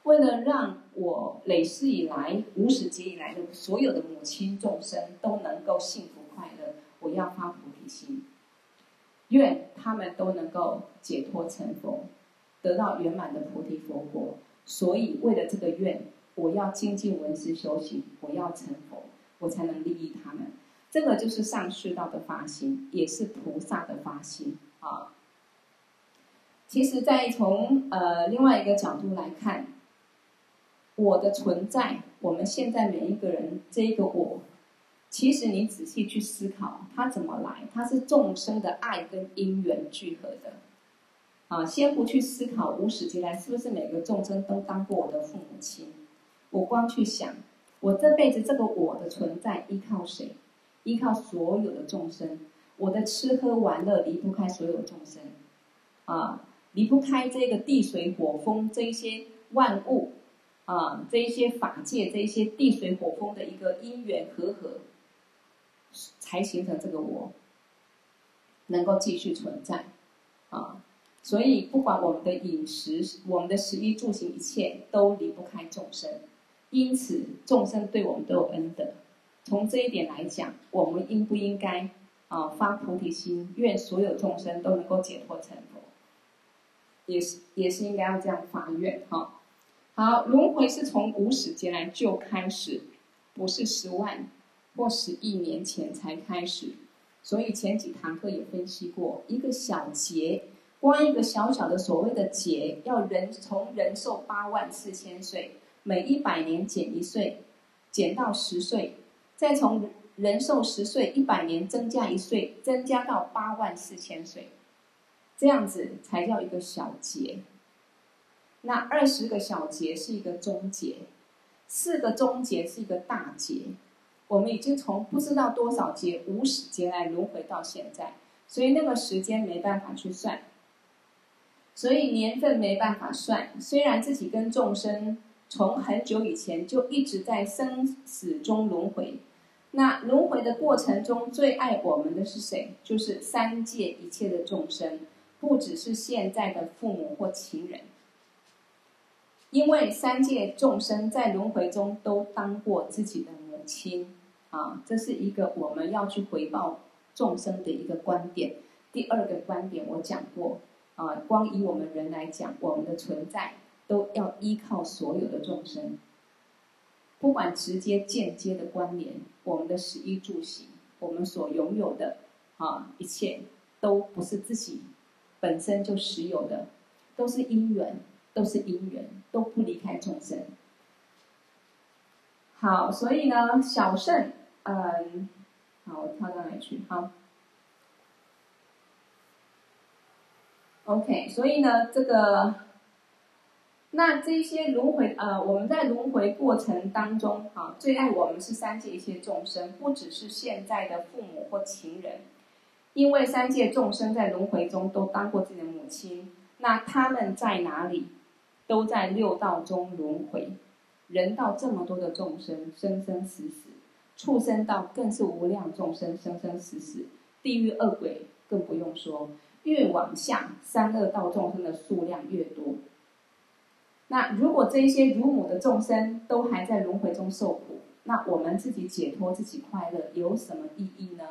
为了让我累世以来、无始劫以来的所有的母亲众生都能够幸福快乐，我要发菩提心，愿他们都能够解脱成佛，得到圆满的菩提佛果。所以，为了这个愿，我要精进闻思修行，我要成佛，我才能利益他们。这个就是上士道的发心，也是菩萨的发心啊。其实，再从呃另外一个角度来看，我的存在，我们现在每一个人这个我，其实你仔细去思考，它怎么来？它是众生的爱跟因缘聚合的。啊，先不去思考无始劫来是不是每个众生都当过我的父母亲，我光去想，我这辈子这个我的存在依靠谁？依靠所有的众生。我的吃喝玩乐离不开所有众生，啊，离不开这个地水火风这一些万物，啊，这一些法界这一些地水火风的一个因缘和合，才形成这个我，能够继续存在，啊，所以不管我们的饮食，我们的食衣住行一切都离不开众生，因此众生对我们都有恩德。从这一点来讲，我们应不应该？啊，发菩提心，愿所有众生都能够解脱成佛，也是也是应该要这样发愿哈。好，轮回是从无始劫来就开始，不是十万或十亿年前才开始。所以前几堂课也分析过，一个小劫，光一个小小的所谓的劫，要人从人寿八万四千岁，每一百年减一岁，减到十岁，再从。人寿十岁，一百年增加一岁，增加到八万四千岁，这样子才叫一个小劫。那二十个小劫是一个中劫，四个中劫是一个大劫。我们已经从不知道多少劫无始劫来轮回到现在，所以那个时间没办法去算，所以年份没办法算。虽然自己跟众生从很久以前就一直在生死中轮回。那轮回的过程中，最爱我们的是谁？就是三界一切的众生，不只是现在的父母或情人。因为三界众生在轮回中都当过自己的母亲啊，这是一个我们要去回报众生的一个观点。第二个观点我讲过啊，光以我们人来讲，我们的存在都要依靠所有的众生。不管直接间接的关联，我们的食衣住行，我们所拥有的啊一切，都不是自己本身就实有的，都是因缘，都是因缘，都不离开众生。好，所以呢，小圣，嗯，好，我跳到哪里去？好，OK，所以呢，这个。那这些轮回，呃，我们在轮回过程当中，啊，最爱我们是三界一切众生，不只是现在的父母或情人，因为三界众生在轮回中都当过自己的母亲，那他们在哪里？都在六道中轮回，人道这么多的众生，生生死死；畜生道更是无量众生，生生死死；地狱恶鬼更不用说，越往下，三恶道众生的数量越多。那如果这一些如母的众生都还在轮回中受苦，那我们自己解脱、自己快乐有什么意义呢？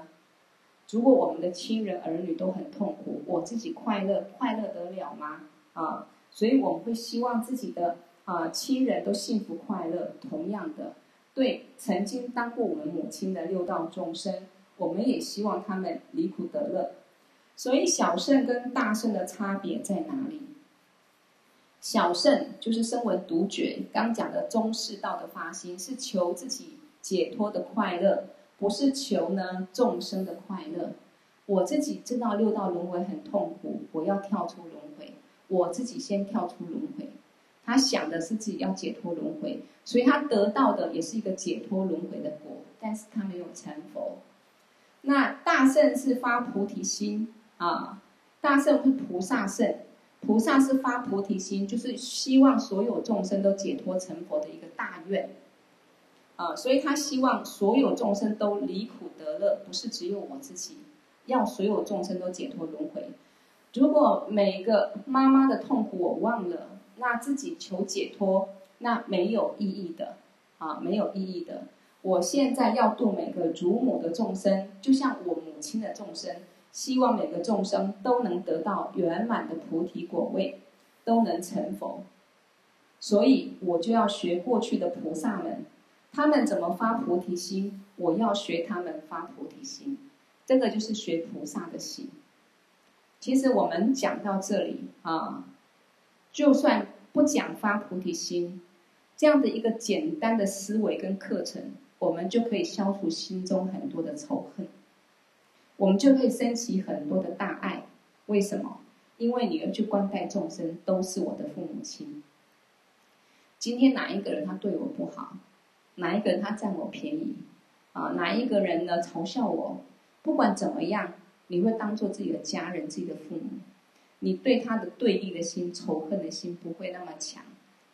如果我们的亲人儿女都很痛苦，我自己快乐，快乐得了吗？啊，所以我们会希望自己的啊亲人都幸福快乐。同样的，对曾经当过我们母亲的六道众生，我们也希望他们离苦得乐。所以小圣跟大圣的差别在哪里？小圣就是声闻独觉，刚讲的中士道的发心是求自己解脱的快乐，不是求呢众生的快乐。我自己知道六道轮回很痛苦，我要跳出轮回，我自己先跳出轮回。他想的是自己要解脱轮回，所以他得到的也是一个解脱轮回的果，但是他没有成佛。那大圣是发菩提心啊，大圣是菩萨圣。菩萨是发菩提心，就是希望所有众生都解脱成佛的一个大愿，啊，所以他希望所有众生都离苦得乐，不是只有我自己，要所有众生都解脱轮回。如果每个妈妈的痛苦我忘了，那自己求解脱，那没有意义的，啊，没有意义的。我现在要度每个祖母的众生，就像我母亲的众生。希望每个众生都能得到圆满的菩提果位，都能成佛。所以我就要学过去的菩萨们，他们怎么发菩提心，我要学他们发菩提心。这个就是学菩萨的心。其实我们讲到这里啊，就算不讲发菩提心，这样的一个简单的思维跟课程，我们就可以消除心中很多的仇恨。我们就可以升起很多的大爱，为什么？因为你要去关待众生，都是我的父母亲。今天哪一个人他对我不好，哪一个人他占我便宜，啊，哪一个人呢嘲笑我，不管怎么样，你会当做自己的家人、自己的父母，你对他的对立的心、仇恨的心不会那么强，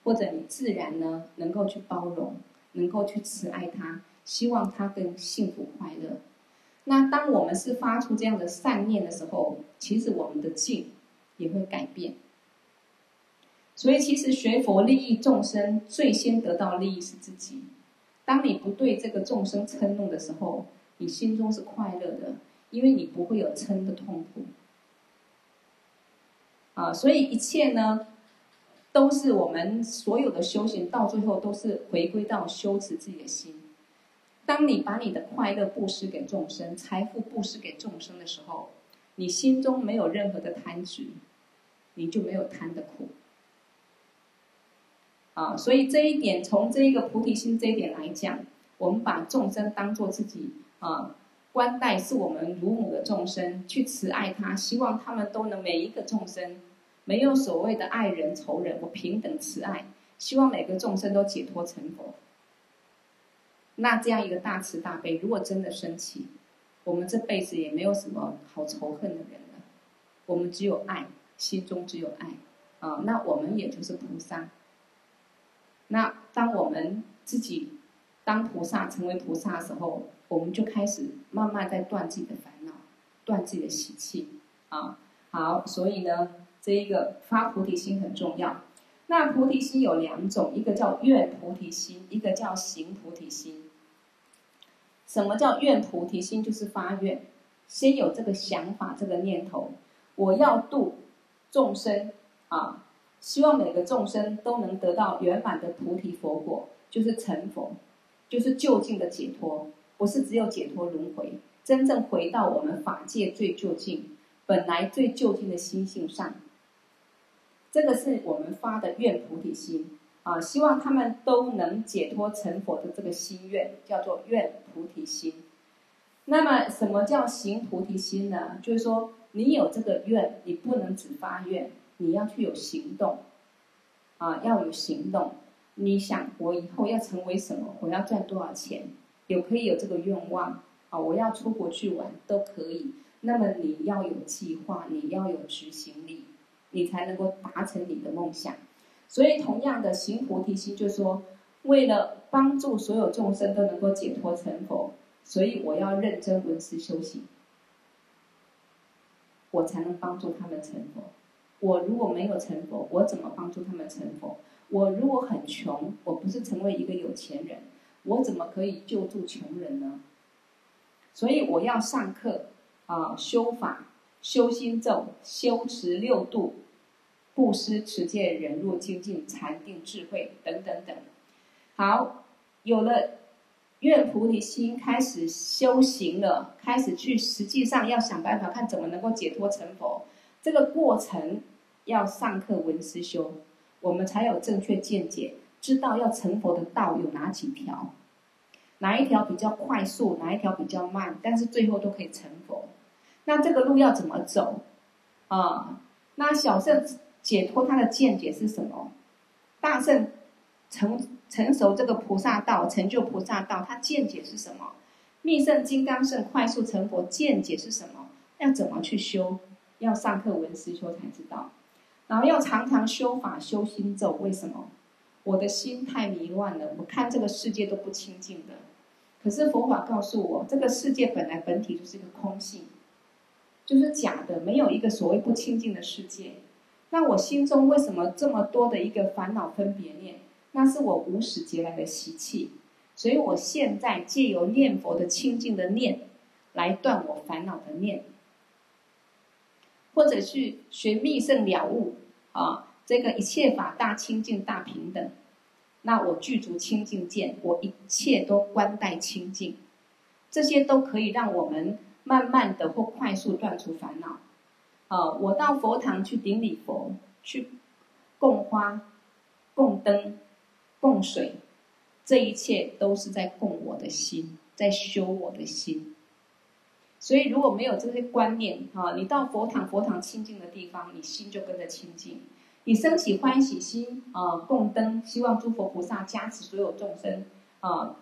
或者你自然呢能够去包容，能够去慈爱他，希望他更幸福快乐。那当我们是发出这样的善念的时候，其实我们的境也会改变。所以，其实学佛利益众生，最先得到利益是自己。当你不对这个众生嗔怒的时候，你心中是快乐的，因为你不会有嗔的痛苦。啊，所以一切呢，都是我们所有的修行，到最后都是回归到修持自己的心。当你把你的快乐布施给众生，财富布施给众生的时候，你心中没有任何的贪执，你就没有贪的苦。啊，所以这一点，从这一个菩提心这一点来讲，我们把众生当做自己啊，观待是我们乳母的众生，去慈爱他，希望他们都能每一个众生，没有所谓的爱人仇人，我平等慈爱，希望每个众生都解脱成佛。那这样一个大慈大悲，如果真的升起，我们这辈子也没有什么好仇恨的人了，我们只有爱，心中只有爱啊，那我们也就是菩萨。那当我们自己当菩萨成为菩萨的时候，我们就开始慢慢在断自己的烦恼，断自己的习气啊。好，所以呢，这一个发菩提心很重要。那菩提心有两种，一个叫愿菩提心，一个叫行菩提心。什么叫愿菩提心？就是发愿，先有这个想法，这个念头，我要度众生啊。希望每个众生都能得到圆满的菩提佛果，就是成佛，就是究竟的解脱，不是只有解脱轮回，真正回到我们法界最究竟、本来最究竟的心性上。这个是我们发的愿菩提心啊，希望他们都能解脱成佛的这个心愿，叫做愿菩提心。那么，什么叫行菩提心呢？就是说，你有这个愿，你不能只发愿。你要去有行动，啊，要有行动。你想，我以后要成为什么？我要赚多少钱？有可以有这个愿望啊，我要出国去玩都可以。那么你要有计划，你要有执行力，你才能够达成你的梦想。所以，同样的行菩提心，就说，为了帮助所有众生都能够解脱成佛，所以我要认真闻思修行，我才能帮助他们成佛。我如果没有成佛，我怎么帮助他们成佛？我如果很穷，我不是成为一个有钱人，我怎么可以救助穷人呢？所以我要上课啊，修法、修心咒、修持六度、布施、持戒、忍辱、精进、禅定、智慧等等等。好，有了愿菩提心，开始修行了，开始去实际上要想办法看怎么能够解脱成佛。这个过程要上课闻思修，我们才有正确见解，知道要成佛的道有哪几条，哪一条比较快速，哪一条比较慢，但是最后都可以成佛。那这个路要怎么走？啊，那小圣解脱他的见解是什么？大圣成成熟这个菩萨道，成就菩萨道，他见解是什么？密圣金刚圣快速成佛见解是什么？要怎么去修？要上课闻思修才知道，然后要常常修法修心咒。为什么？我的心太迷乱了，我看这个世界都不清净的。可是佛法告诉我，这个世界本来本体就是一个空性，就是假的，没有一个所谓不清净的世界。那我心中为什么这么多的一个烦恼分别念？那是我无始劫来的习气。所以我现在借由念佛的清净的念，来断我烦恼的念。或者去学密圣了悟啊，这个一切法大清净大平等，那我具足清净见，我一切都观待清净，这些都可以让我们慢慢的或快速断除烦恼。啊，我到佛堂去顶礼佛，去供花、供灯、供水，这一切都是在供我的心，在修我的心。所以，如果没有这些观念，哈，你到佛堂，佛堂清净的地方，你心就跟着清净；你升起欢喜心啊、供灯，希望诸佛菩萨加持所有众生啊、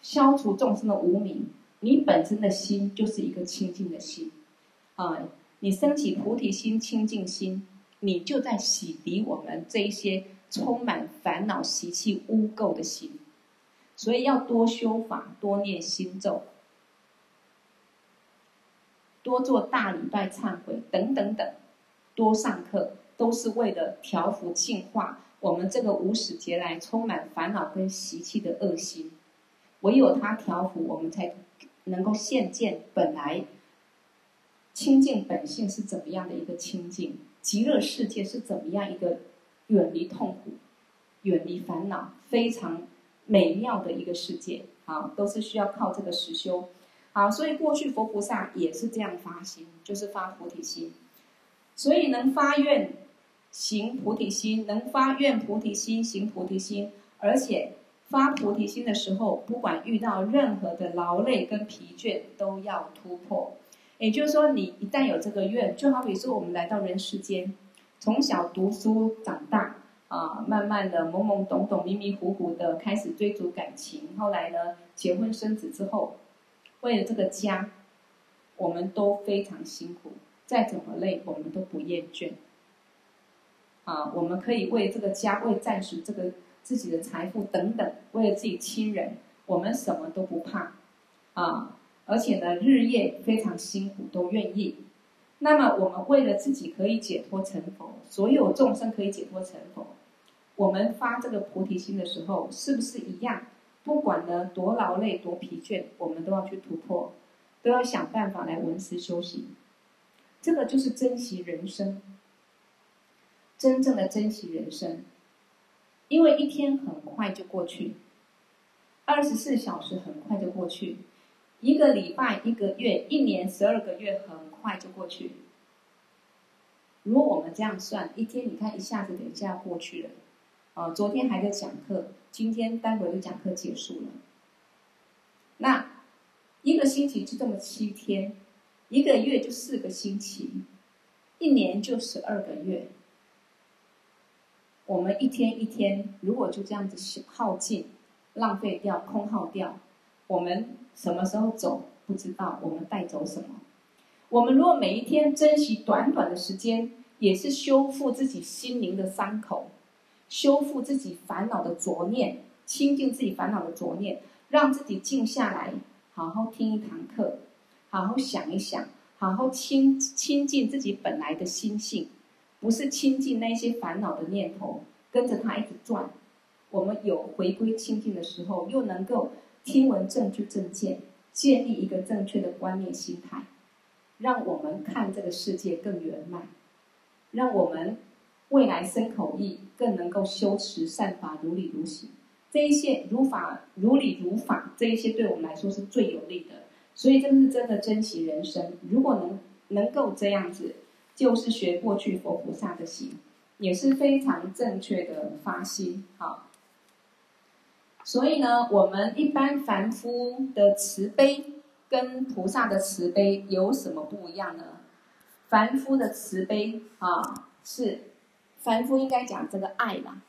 消除众生的无明。你本身的心就是一个清净的心啊、你升起菩提心、清净心，你就在洗涤我们这一些充满烦恼习气污垢的心。所以要多修法，多念心咒，多做大礼拜、忏悔等等等，多上课。都是为了调伏净化我们这个无始劫来充满烦恼跟习气的恶心，唯有它调伏，我们才能够现见本来清净本性是怎么样的一个清净，极乐世界是怎么样一个远离痛苦、远离烦恼、非常美妙的一个世界。好，都是需要靠这个实修。好，所以过去佛菩萨也是这样发心，就是发菩提心，所以能发愿。行菩提心，能发愿菩提心，行菩提心，而且发菩提心的时候，不管遇到任何的劳累跟疲倦，都要突破。也就是说，你一旦有这个愿，就好比说我们来到人世间，从小读书长大啊，慢慢的懵懵懂懂、迷迷糊糊的开始追逐感情，后来呢，结婚生子之后，为了这个家，我们都非常辛苦，再怎么累，我们都不厌倦。啊，我们可以为这个家，为暂时这个自己的财富等等，为了自己亲人，我们什么都不怕，啊，而且呢，日夜非常辛苦，都愿意。那么，我们为了自己可以解脱成佛，所有众生可以解脱成佛，我们发这个菩提心的时候，是不是一样？不管呢多劳累、多疲倦，我们都要去突破，都要想办法来闻思修行。这个就是珍惜人生。真正的珍惜人生，因为一天很快就过去，二十四小时很快就过去，一个礼拜、一个月、一年、十二个月很快就过去。如果我们这样算，一天你看一下子等一下过去了，啊，昨天还在讲课，今天待会儿就讲课结束了。那一个星期就这么七天，一个月就四个星期，一年就十二个月。我们一天一天，如果就这样子耗尽、浪费掉、空耗掉，我们什么时候走不知道，我们带走什么？我们如果每一天珍惜短短的时间，也是修复自己心灵的伤口，修复自己烦恼的浊念，清净自己烦恼的浊念，让自己静下来，好好听一堂课，好好想一想，好好亲亲近自己本来的心性。不是亲近那些烦恼的念头，跟着它一直转。我们有回归清净的时候，又能够听闻正知正见，建立一个正确的观念心态，让我们看这个世界更圆满，让我们未来生口意更能够修持善法如理如行。这一些如法如理如法，这一些对我们来说是最有利的。所以，这是真的珍惜人生。如果能能够这样子。就是学过去佛菩萨的行，也是非常正确的发心。好，所以呢，我们一般凡夫的慈悲跟菩萨的慈悲有什么不一样呢？凡夫的慈悲啊，是凡夫应该讲这个爱啦。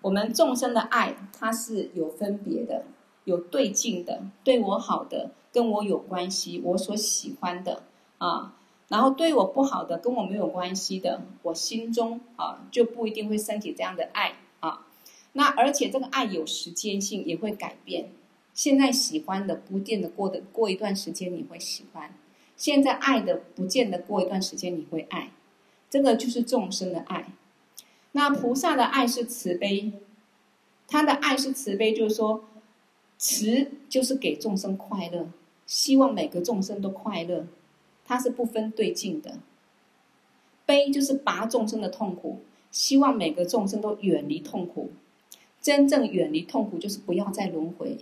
我们众生的爱，它是有分别的，有对境的，对我好的，跟我有关系，我所喜欢的啊。然后对我不好的，跟我没有关系的，我心中啊就不一定会升起这样的爱。那而且这个爱有时间性，也会改变。现在喜欢的，不见得过的过一段时间你会喜欢；现在爱的，不见得过一段时间你会爱。这个就是众生的爱。那菩萨的爱是慈悲，他的爱是慈悲，就是说，慈就是给众生快乐，希望每个众生都快乐。它是不分对境的，悲就是拔众生的痛苦，希望每个众生都远离痛苦。真正远离痛苦，就是不要再轮回，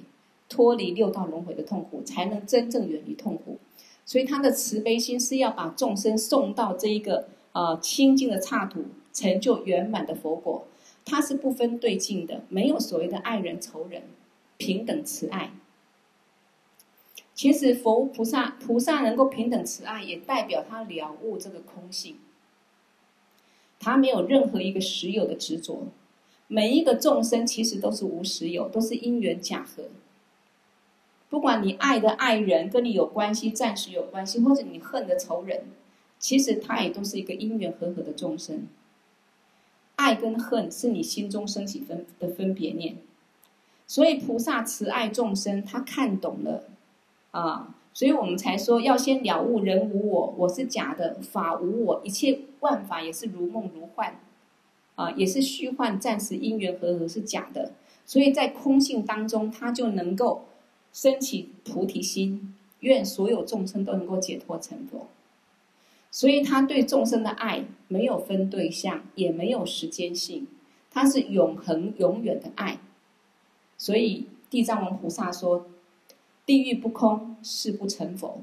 脱离六道轮回的痛苦，才能真正远离痛苦。所以他的慈悲心是要把众生送到这一个呃清净的刹土，成就圆满的佛果。它是不分对境的，没有所谓的爱人仇人，平等慈爱。其实佛菩萨菩萨能够平等慈爱，也代表他了悟这个空性。他没有任何一个实有的执着。每一个众生其实都是无实有，都是因缘假合。不管你爱的爱人跟你有关系，暂时有关系，或者你恨的仇人，其实他也都是一个因缘和合的众生。爱跟恨是你心中升起分的分别念，所以菩萨慈爱众生，他看懂了啊，所以我们才说要先了悟人无我，我是假的，法无我，一切万法也是如梦如幻。啊，也是虚幻，暂时因缘和合是假的，所以在空性当中，他就能够升起菩提心，愿所有众生都能够解脱成佛。所以他对众生的爱没有分对象，也没有时间性，他是永恒永远的爱。所以地藏王菩萨说：“地狱不空，誓不成佛。”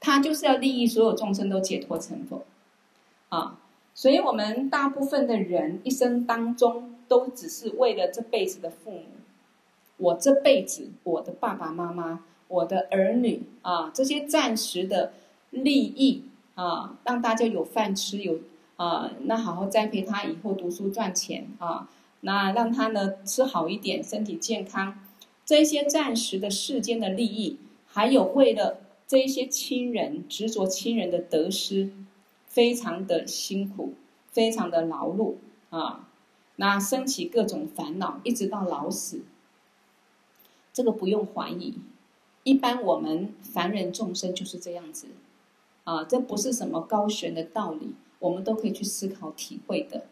他就是要利益所有众生都解脱成佛，啊。所以，我们大部分的人一生当中，都只是为了这辈子的父母，我这辈子，我的爸爸妈妈，我的儿女啊，这些暂时的利益啊，让大家有饭吃，有啊，那好好栽培他以后读书赚钱啊，那让他呢吃好一点，身体健康，这些暂时的世间的利益，还有为了这些亲人执着亲人的得失。非常的辛苦，非常的劳碌啊！那升起各种烦恼，一直到老死，这个不用怀疑。一般我们凡人众生就是这样子啊，这不是什么高玄的道理，我们都可以去思考体会的。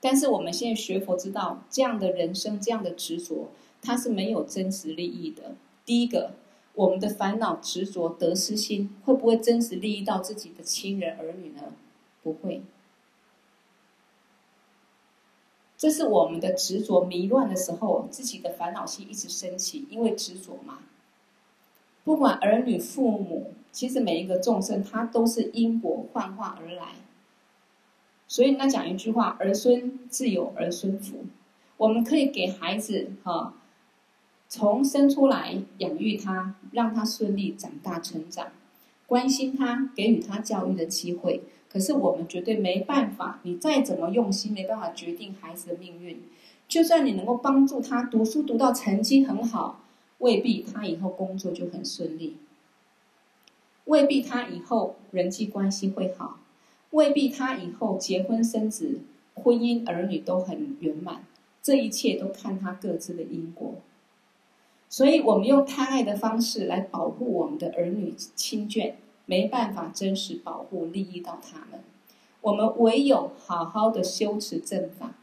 但是我们现在学佛知道，这样的人生，这样的执着，它是没有真实利益的。第一个，我们的烦恼执着得失心，会不会真实利益到自己的亲人儿女呢？不会，这是我们的执着迷乱的时候，自己的烦恼心一直升起，因为执着嘛。不管儿女、父母，其实每一个众生，他都是因果幻化而来。所以，那讲一句话：儿孙自有儿孙福。我们可以给孩子哈，从生出来养育他，让他顺利长大成长，关心他，给予他教育的机会。可是我们绝对没办法，你再怎么用心，没办法决定孩子的命运。就算你能够帮助他读书读到成绩很好，未必他以后工作就很顺利，未必他以后人际关系会好，未必他以后结婚生子、婚姻儿女都很圆满。这一切都看他各自的因果。所以我们用贪爱的方式来保护我们的儿女亲眷。没办法真实保护利益到他们，我们唯有好好的修持正法，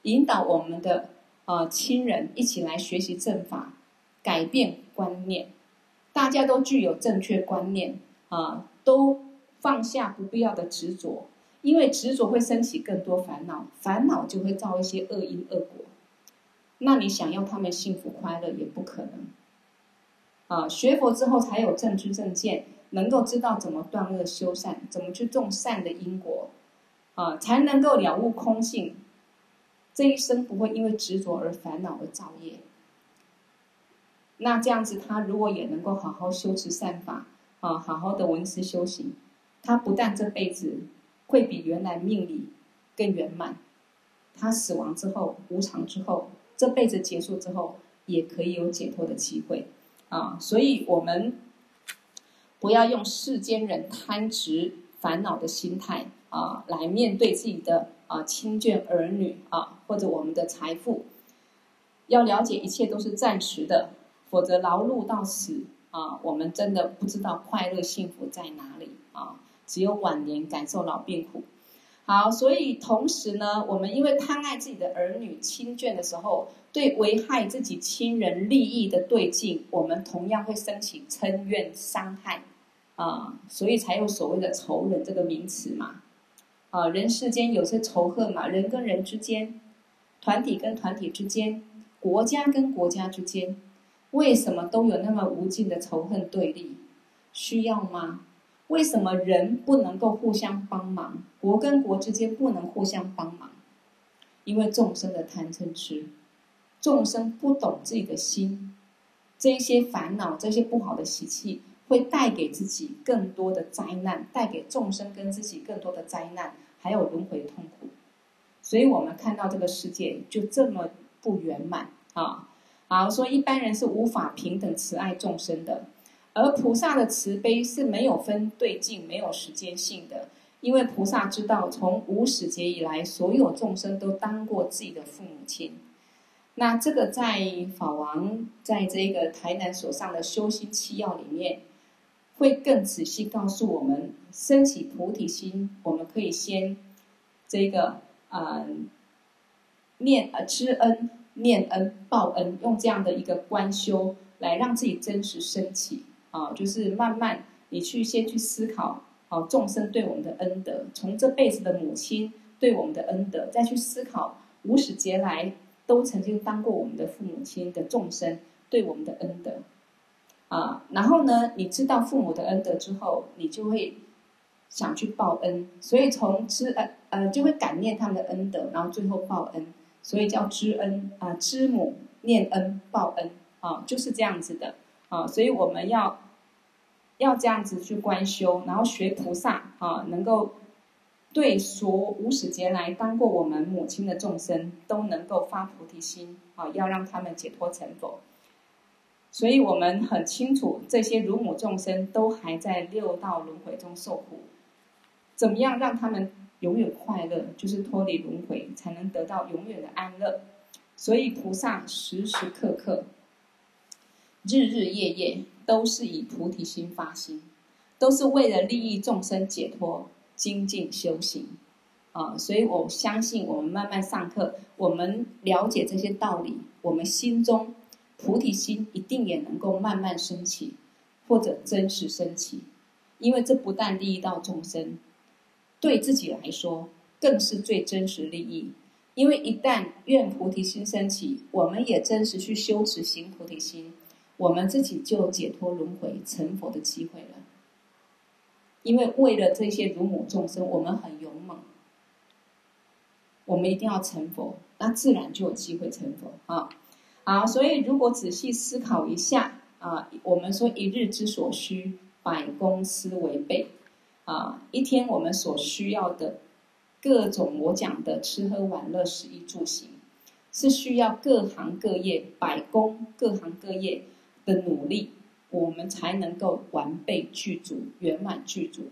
引导我们的呃亲人一起来学习正法，改变观念，大家都具有正确观念啊、都放下不必要的执着，因为执着会升起更多烦恼，烦恼就会造一些恶因恶果，那你想要他们幸福快乐也不可能。啊、学佛之后才有正知正见。能够知道怎么断恶修善，怎么去种善的因果，啊，才能够了悟空性。这一生不会因为执着而烦恼而造业。那这样子，他如果也能够好好修持善法，啊，好好的闻思修行，他不但这辈子会比原来命里更圆满，他死亡之后无常之后，这辈子结束之后，也可以有解脱的机会，啊，所以我们。不要用世间人贪执烦恼的心态啊，来面对自己的啊亲眷儿女啊，或者我们的财富。要了解一切都是暂时的，否则劳碌到死啊，我们真的不知道快乐幸福在哪里啊，只有晚年感受老病苦。好，所以同时呢，我们因为贪爱自己的儿女亲眷的时候，对危害自己亲人利益的对境，我们同样会升起嗔怨伤害，啊，所以才有所谓的仇人这个名词嘛，啊，人世间有些仇恨嘛，人跟人之间，团体跟团体之间，国家跟国家之间，为什么都有那么无尽的仇恨对立？需要吗？为什么人不能够互相帮忙？国跟国之间不能互相帮忙？因为众生的贪嗔痴。众生不懂自己的心，这些烦恼、这些不好的习气，会带给自己更多的灾难，带给众生跟自己更多的灾难，还有轮回痛苦。所以我们看到这个世界就这么不圆满啊！好，说一般人是无法平等慈爱众生的，而菩萨的慈悲是没有分对境、没有时间性的，因为菩萨知道，从无始劫以来，所有众生都当过自己的父母亲。那这个在法王在这个台南所上的修心七要里面，会更仔细告诉我们，升起菩提心，我们可以先这个。啊，念呃知恩、念恩、报恩，用这样的一个观修来让自己真实升起啊，就是慢慢你去先去思考啊，众生对我们的恩德，从这辈子的母亲对我们的恩德，再去思考无始劫来都曾经当过我们的父母亲的众生对我们的恩德啊，然后呢，你知道父母的恩德之后，你就会。想去报恩，所以从知恩呃就会感念他们的恩德，然后最后报恩，所以叫知恩啊、知母念恩报恩啊，就是这样子的啊，所以我们要要这样子去观修，然后学菩萨啊，能够对所无始劫来当过我们母亲的众生都能够发菩提心啊，要让他们解脱成佛。所以我们很清楚，这些乳母众生都还在六道轮回中受苦。怎么样让他们永远快乐？就是脱离轮回，才能得到永远的安乐。所以菩萨时时刻刻、日日夜夜都是以菩提心发心，都是为了利益众生解脱、精进修行。啊，所以我相信，我们慢慢上课，我们了解这些道理，我们心中菩提心一定也能够慢慢升起，或者真实升起，因为这不但利益到众生。对自己来说，更是最真实利益。因为一旦愿菩提心升起，我们也真实去修持行菩提心，我们自己就解脱轮回成佛的机会了。因为为了这些乳母众生，我们很勇猛，我们一定要成佛，那自然就有机会成佛啊！好，所以如果仔细思考一下啊，我们说一日之所需，百工斯为备。啊，一天我们所需要的各种我讲的吃喝玩乐、食衣住行，是需要各行各业百工、各行各业的努力，我们才能够完备具足、圆满具足。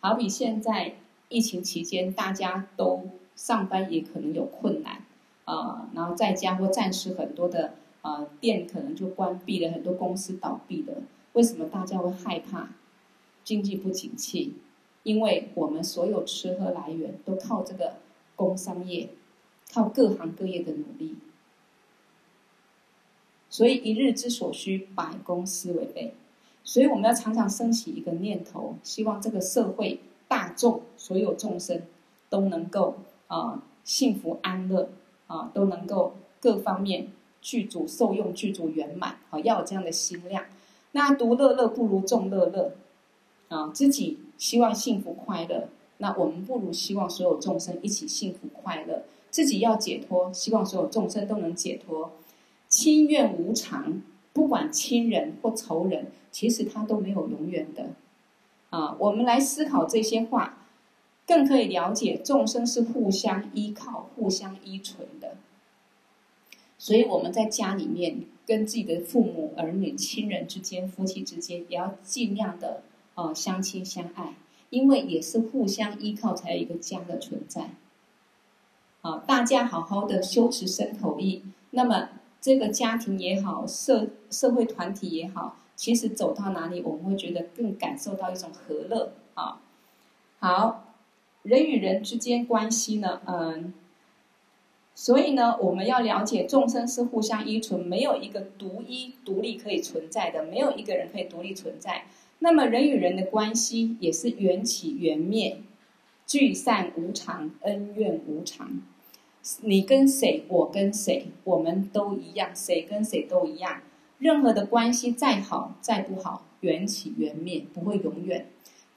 好比现在疫情期间，大家都上班也可能有困难啊，然后在家或暂时很多的啊店可能就关闭了，很多公司倒闭了。为什么大家会害怕？经济不景气，因为我们所有吃喝来源都靠这个工商业，靠各行各业的努力，所以一日之所需，百公司为备。所以我们要常常升起一个念头，希望这个社会大众所有众生都能够啊、幸福安乐啊、都能够各方面具足受用具足圆满啊，要有这样的心量。那独乐乐不如众乐乐。啊，自己希望幸福快乐，那我们不如希望所有众生一起幸福快乐。自己要解脱，希望所有众生都能解脱。亲怨无常，不管亲人或仇人，其实他都没有永远的。啊，我们来思考这些话，更可以了解众生是互相依靠、互相依存的。所以我们在家里面，跟自己的父母、儿女、亲人之间、夫妻之间，也要尽量的。哦，相亲相爱，因为也是互相依靠，才有一个家的存在。啊，大家好好的修持身口意，那么这个家庭也好，社社会团体也好，其实走到哪里，我们会觉得更感受到一种和乐啊。好，人与人之间关系呢，嗯，所以呢，我们要了解众生是互相依存，没有一个独一独立可以存在的，没有一个人可以独立存在。那么人与人的关系也是缘起缘灭，聚散无常，恩怨无常。你跟谁，我跟谁，我们都一样，谁跟谁都一样。任何的关系再好再不好，缘起缘灭，不会永远。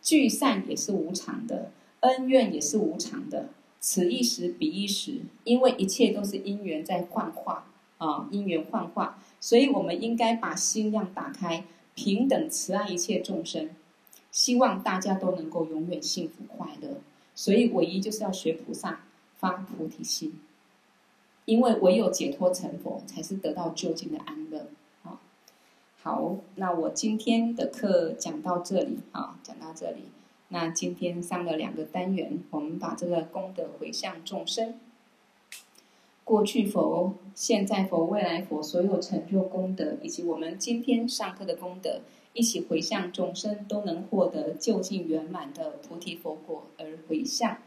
聚散也是无常的，恩怨也是无常的。此一时彼一时，因为一切都是因缘在幻化啊，因缘幻化，所以我们应该把心量打开。平等慈爱一切众生，希望大家都能够永远幸福快乐。所以唯一就是要学菩萨发菩提心，因为唯有解脱成佛，才是得到究竟的安乐。啊，好，那我今天的课讲到这里啊，讲到这里。那今天上了两个单元，我们把这个功德回向众生，过去佛、现在佛、未来佛所有成就功德，以及我们今天上课的功德，一起回向众生，都能获得究竟圆满的菩提佛果而回向。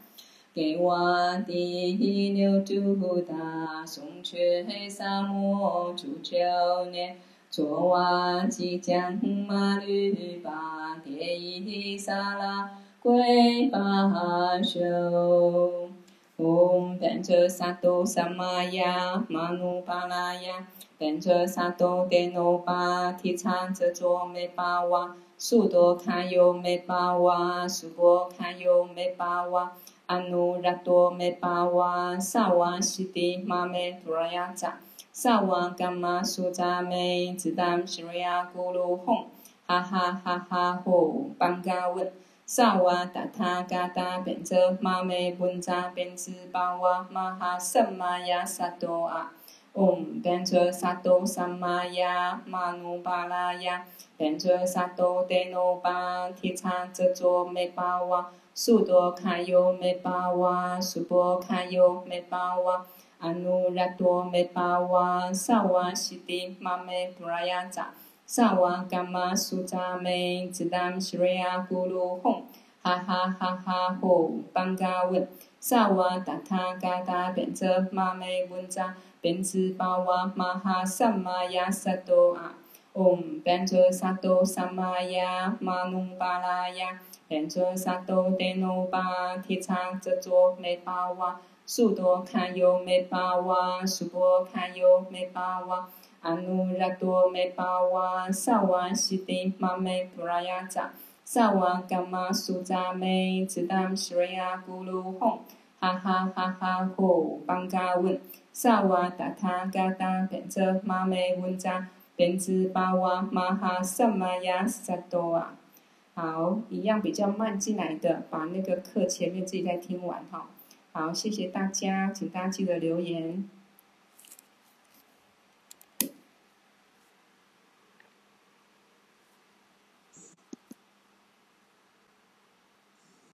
给我第六度大松却萨摩主教念。卓瓦吉将马律巴迭伊萨拉归巴修，唵班哲萨埵萨玛雅玛努巴拉雅，班哲萨埵迭那巴提叉遮卓美巴哇，苏多卡尤美巴哇，苏波卡尤美巴哇，阿努拉多美巴哇，萨瓦西蒂玛美图拉雅扎。萨瓦甘玛苏扎美，只当西瑞亚咕噜哄，哈哈哈哈吼，班嘎文，萨瓦达他嘎达变则玛美文扎变兹巴瓦玛哈萨玛呀萨多啊，唵变则萨多萨玛呀玛努巴拉呀，变则萨多阿努拉多美巴哇，萨瓦西蒂玛美图拉雅扎，萨瓦甘玛苏扎美，只当西瑞亚咕噜吽，哈哈哈哈吼，班嘎文，萨瓦达他嘎达变则玛美文扎，变兹巴哇玛哈萨玛亚萨多啊，唵变则萨多萨玛亚玛努巴拉雅，变则萨多德努巴提叉遮卓美巴哇。苏多卡尤美巴哇，苏波卡尤美巴哇，阿努拉多美巴哇，萨瓦西蒂玛美布拉雅扎，萨瓦甘玛苏扎美，只当西瑞亚咕噜吽，哈哈哈哈吼，班嘎文，萨瓦达他嘎达变则玛美文扎，变兹巴哇玛哈萨玛雅萨多啊。好，一样比较慢进来的，把那个课前面自己再听完哈。好，谢谢大家，请大家记得留言。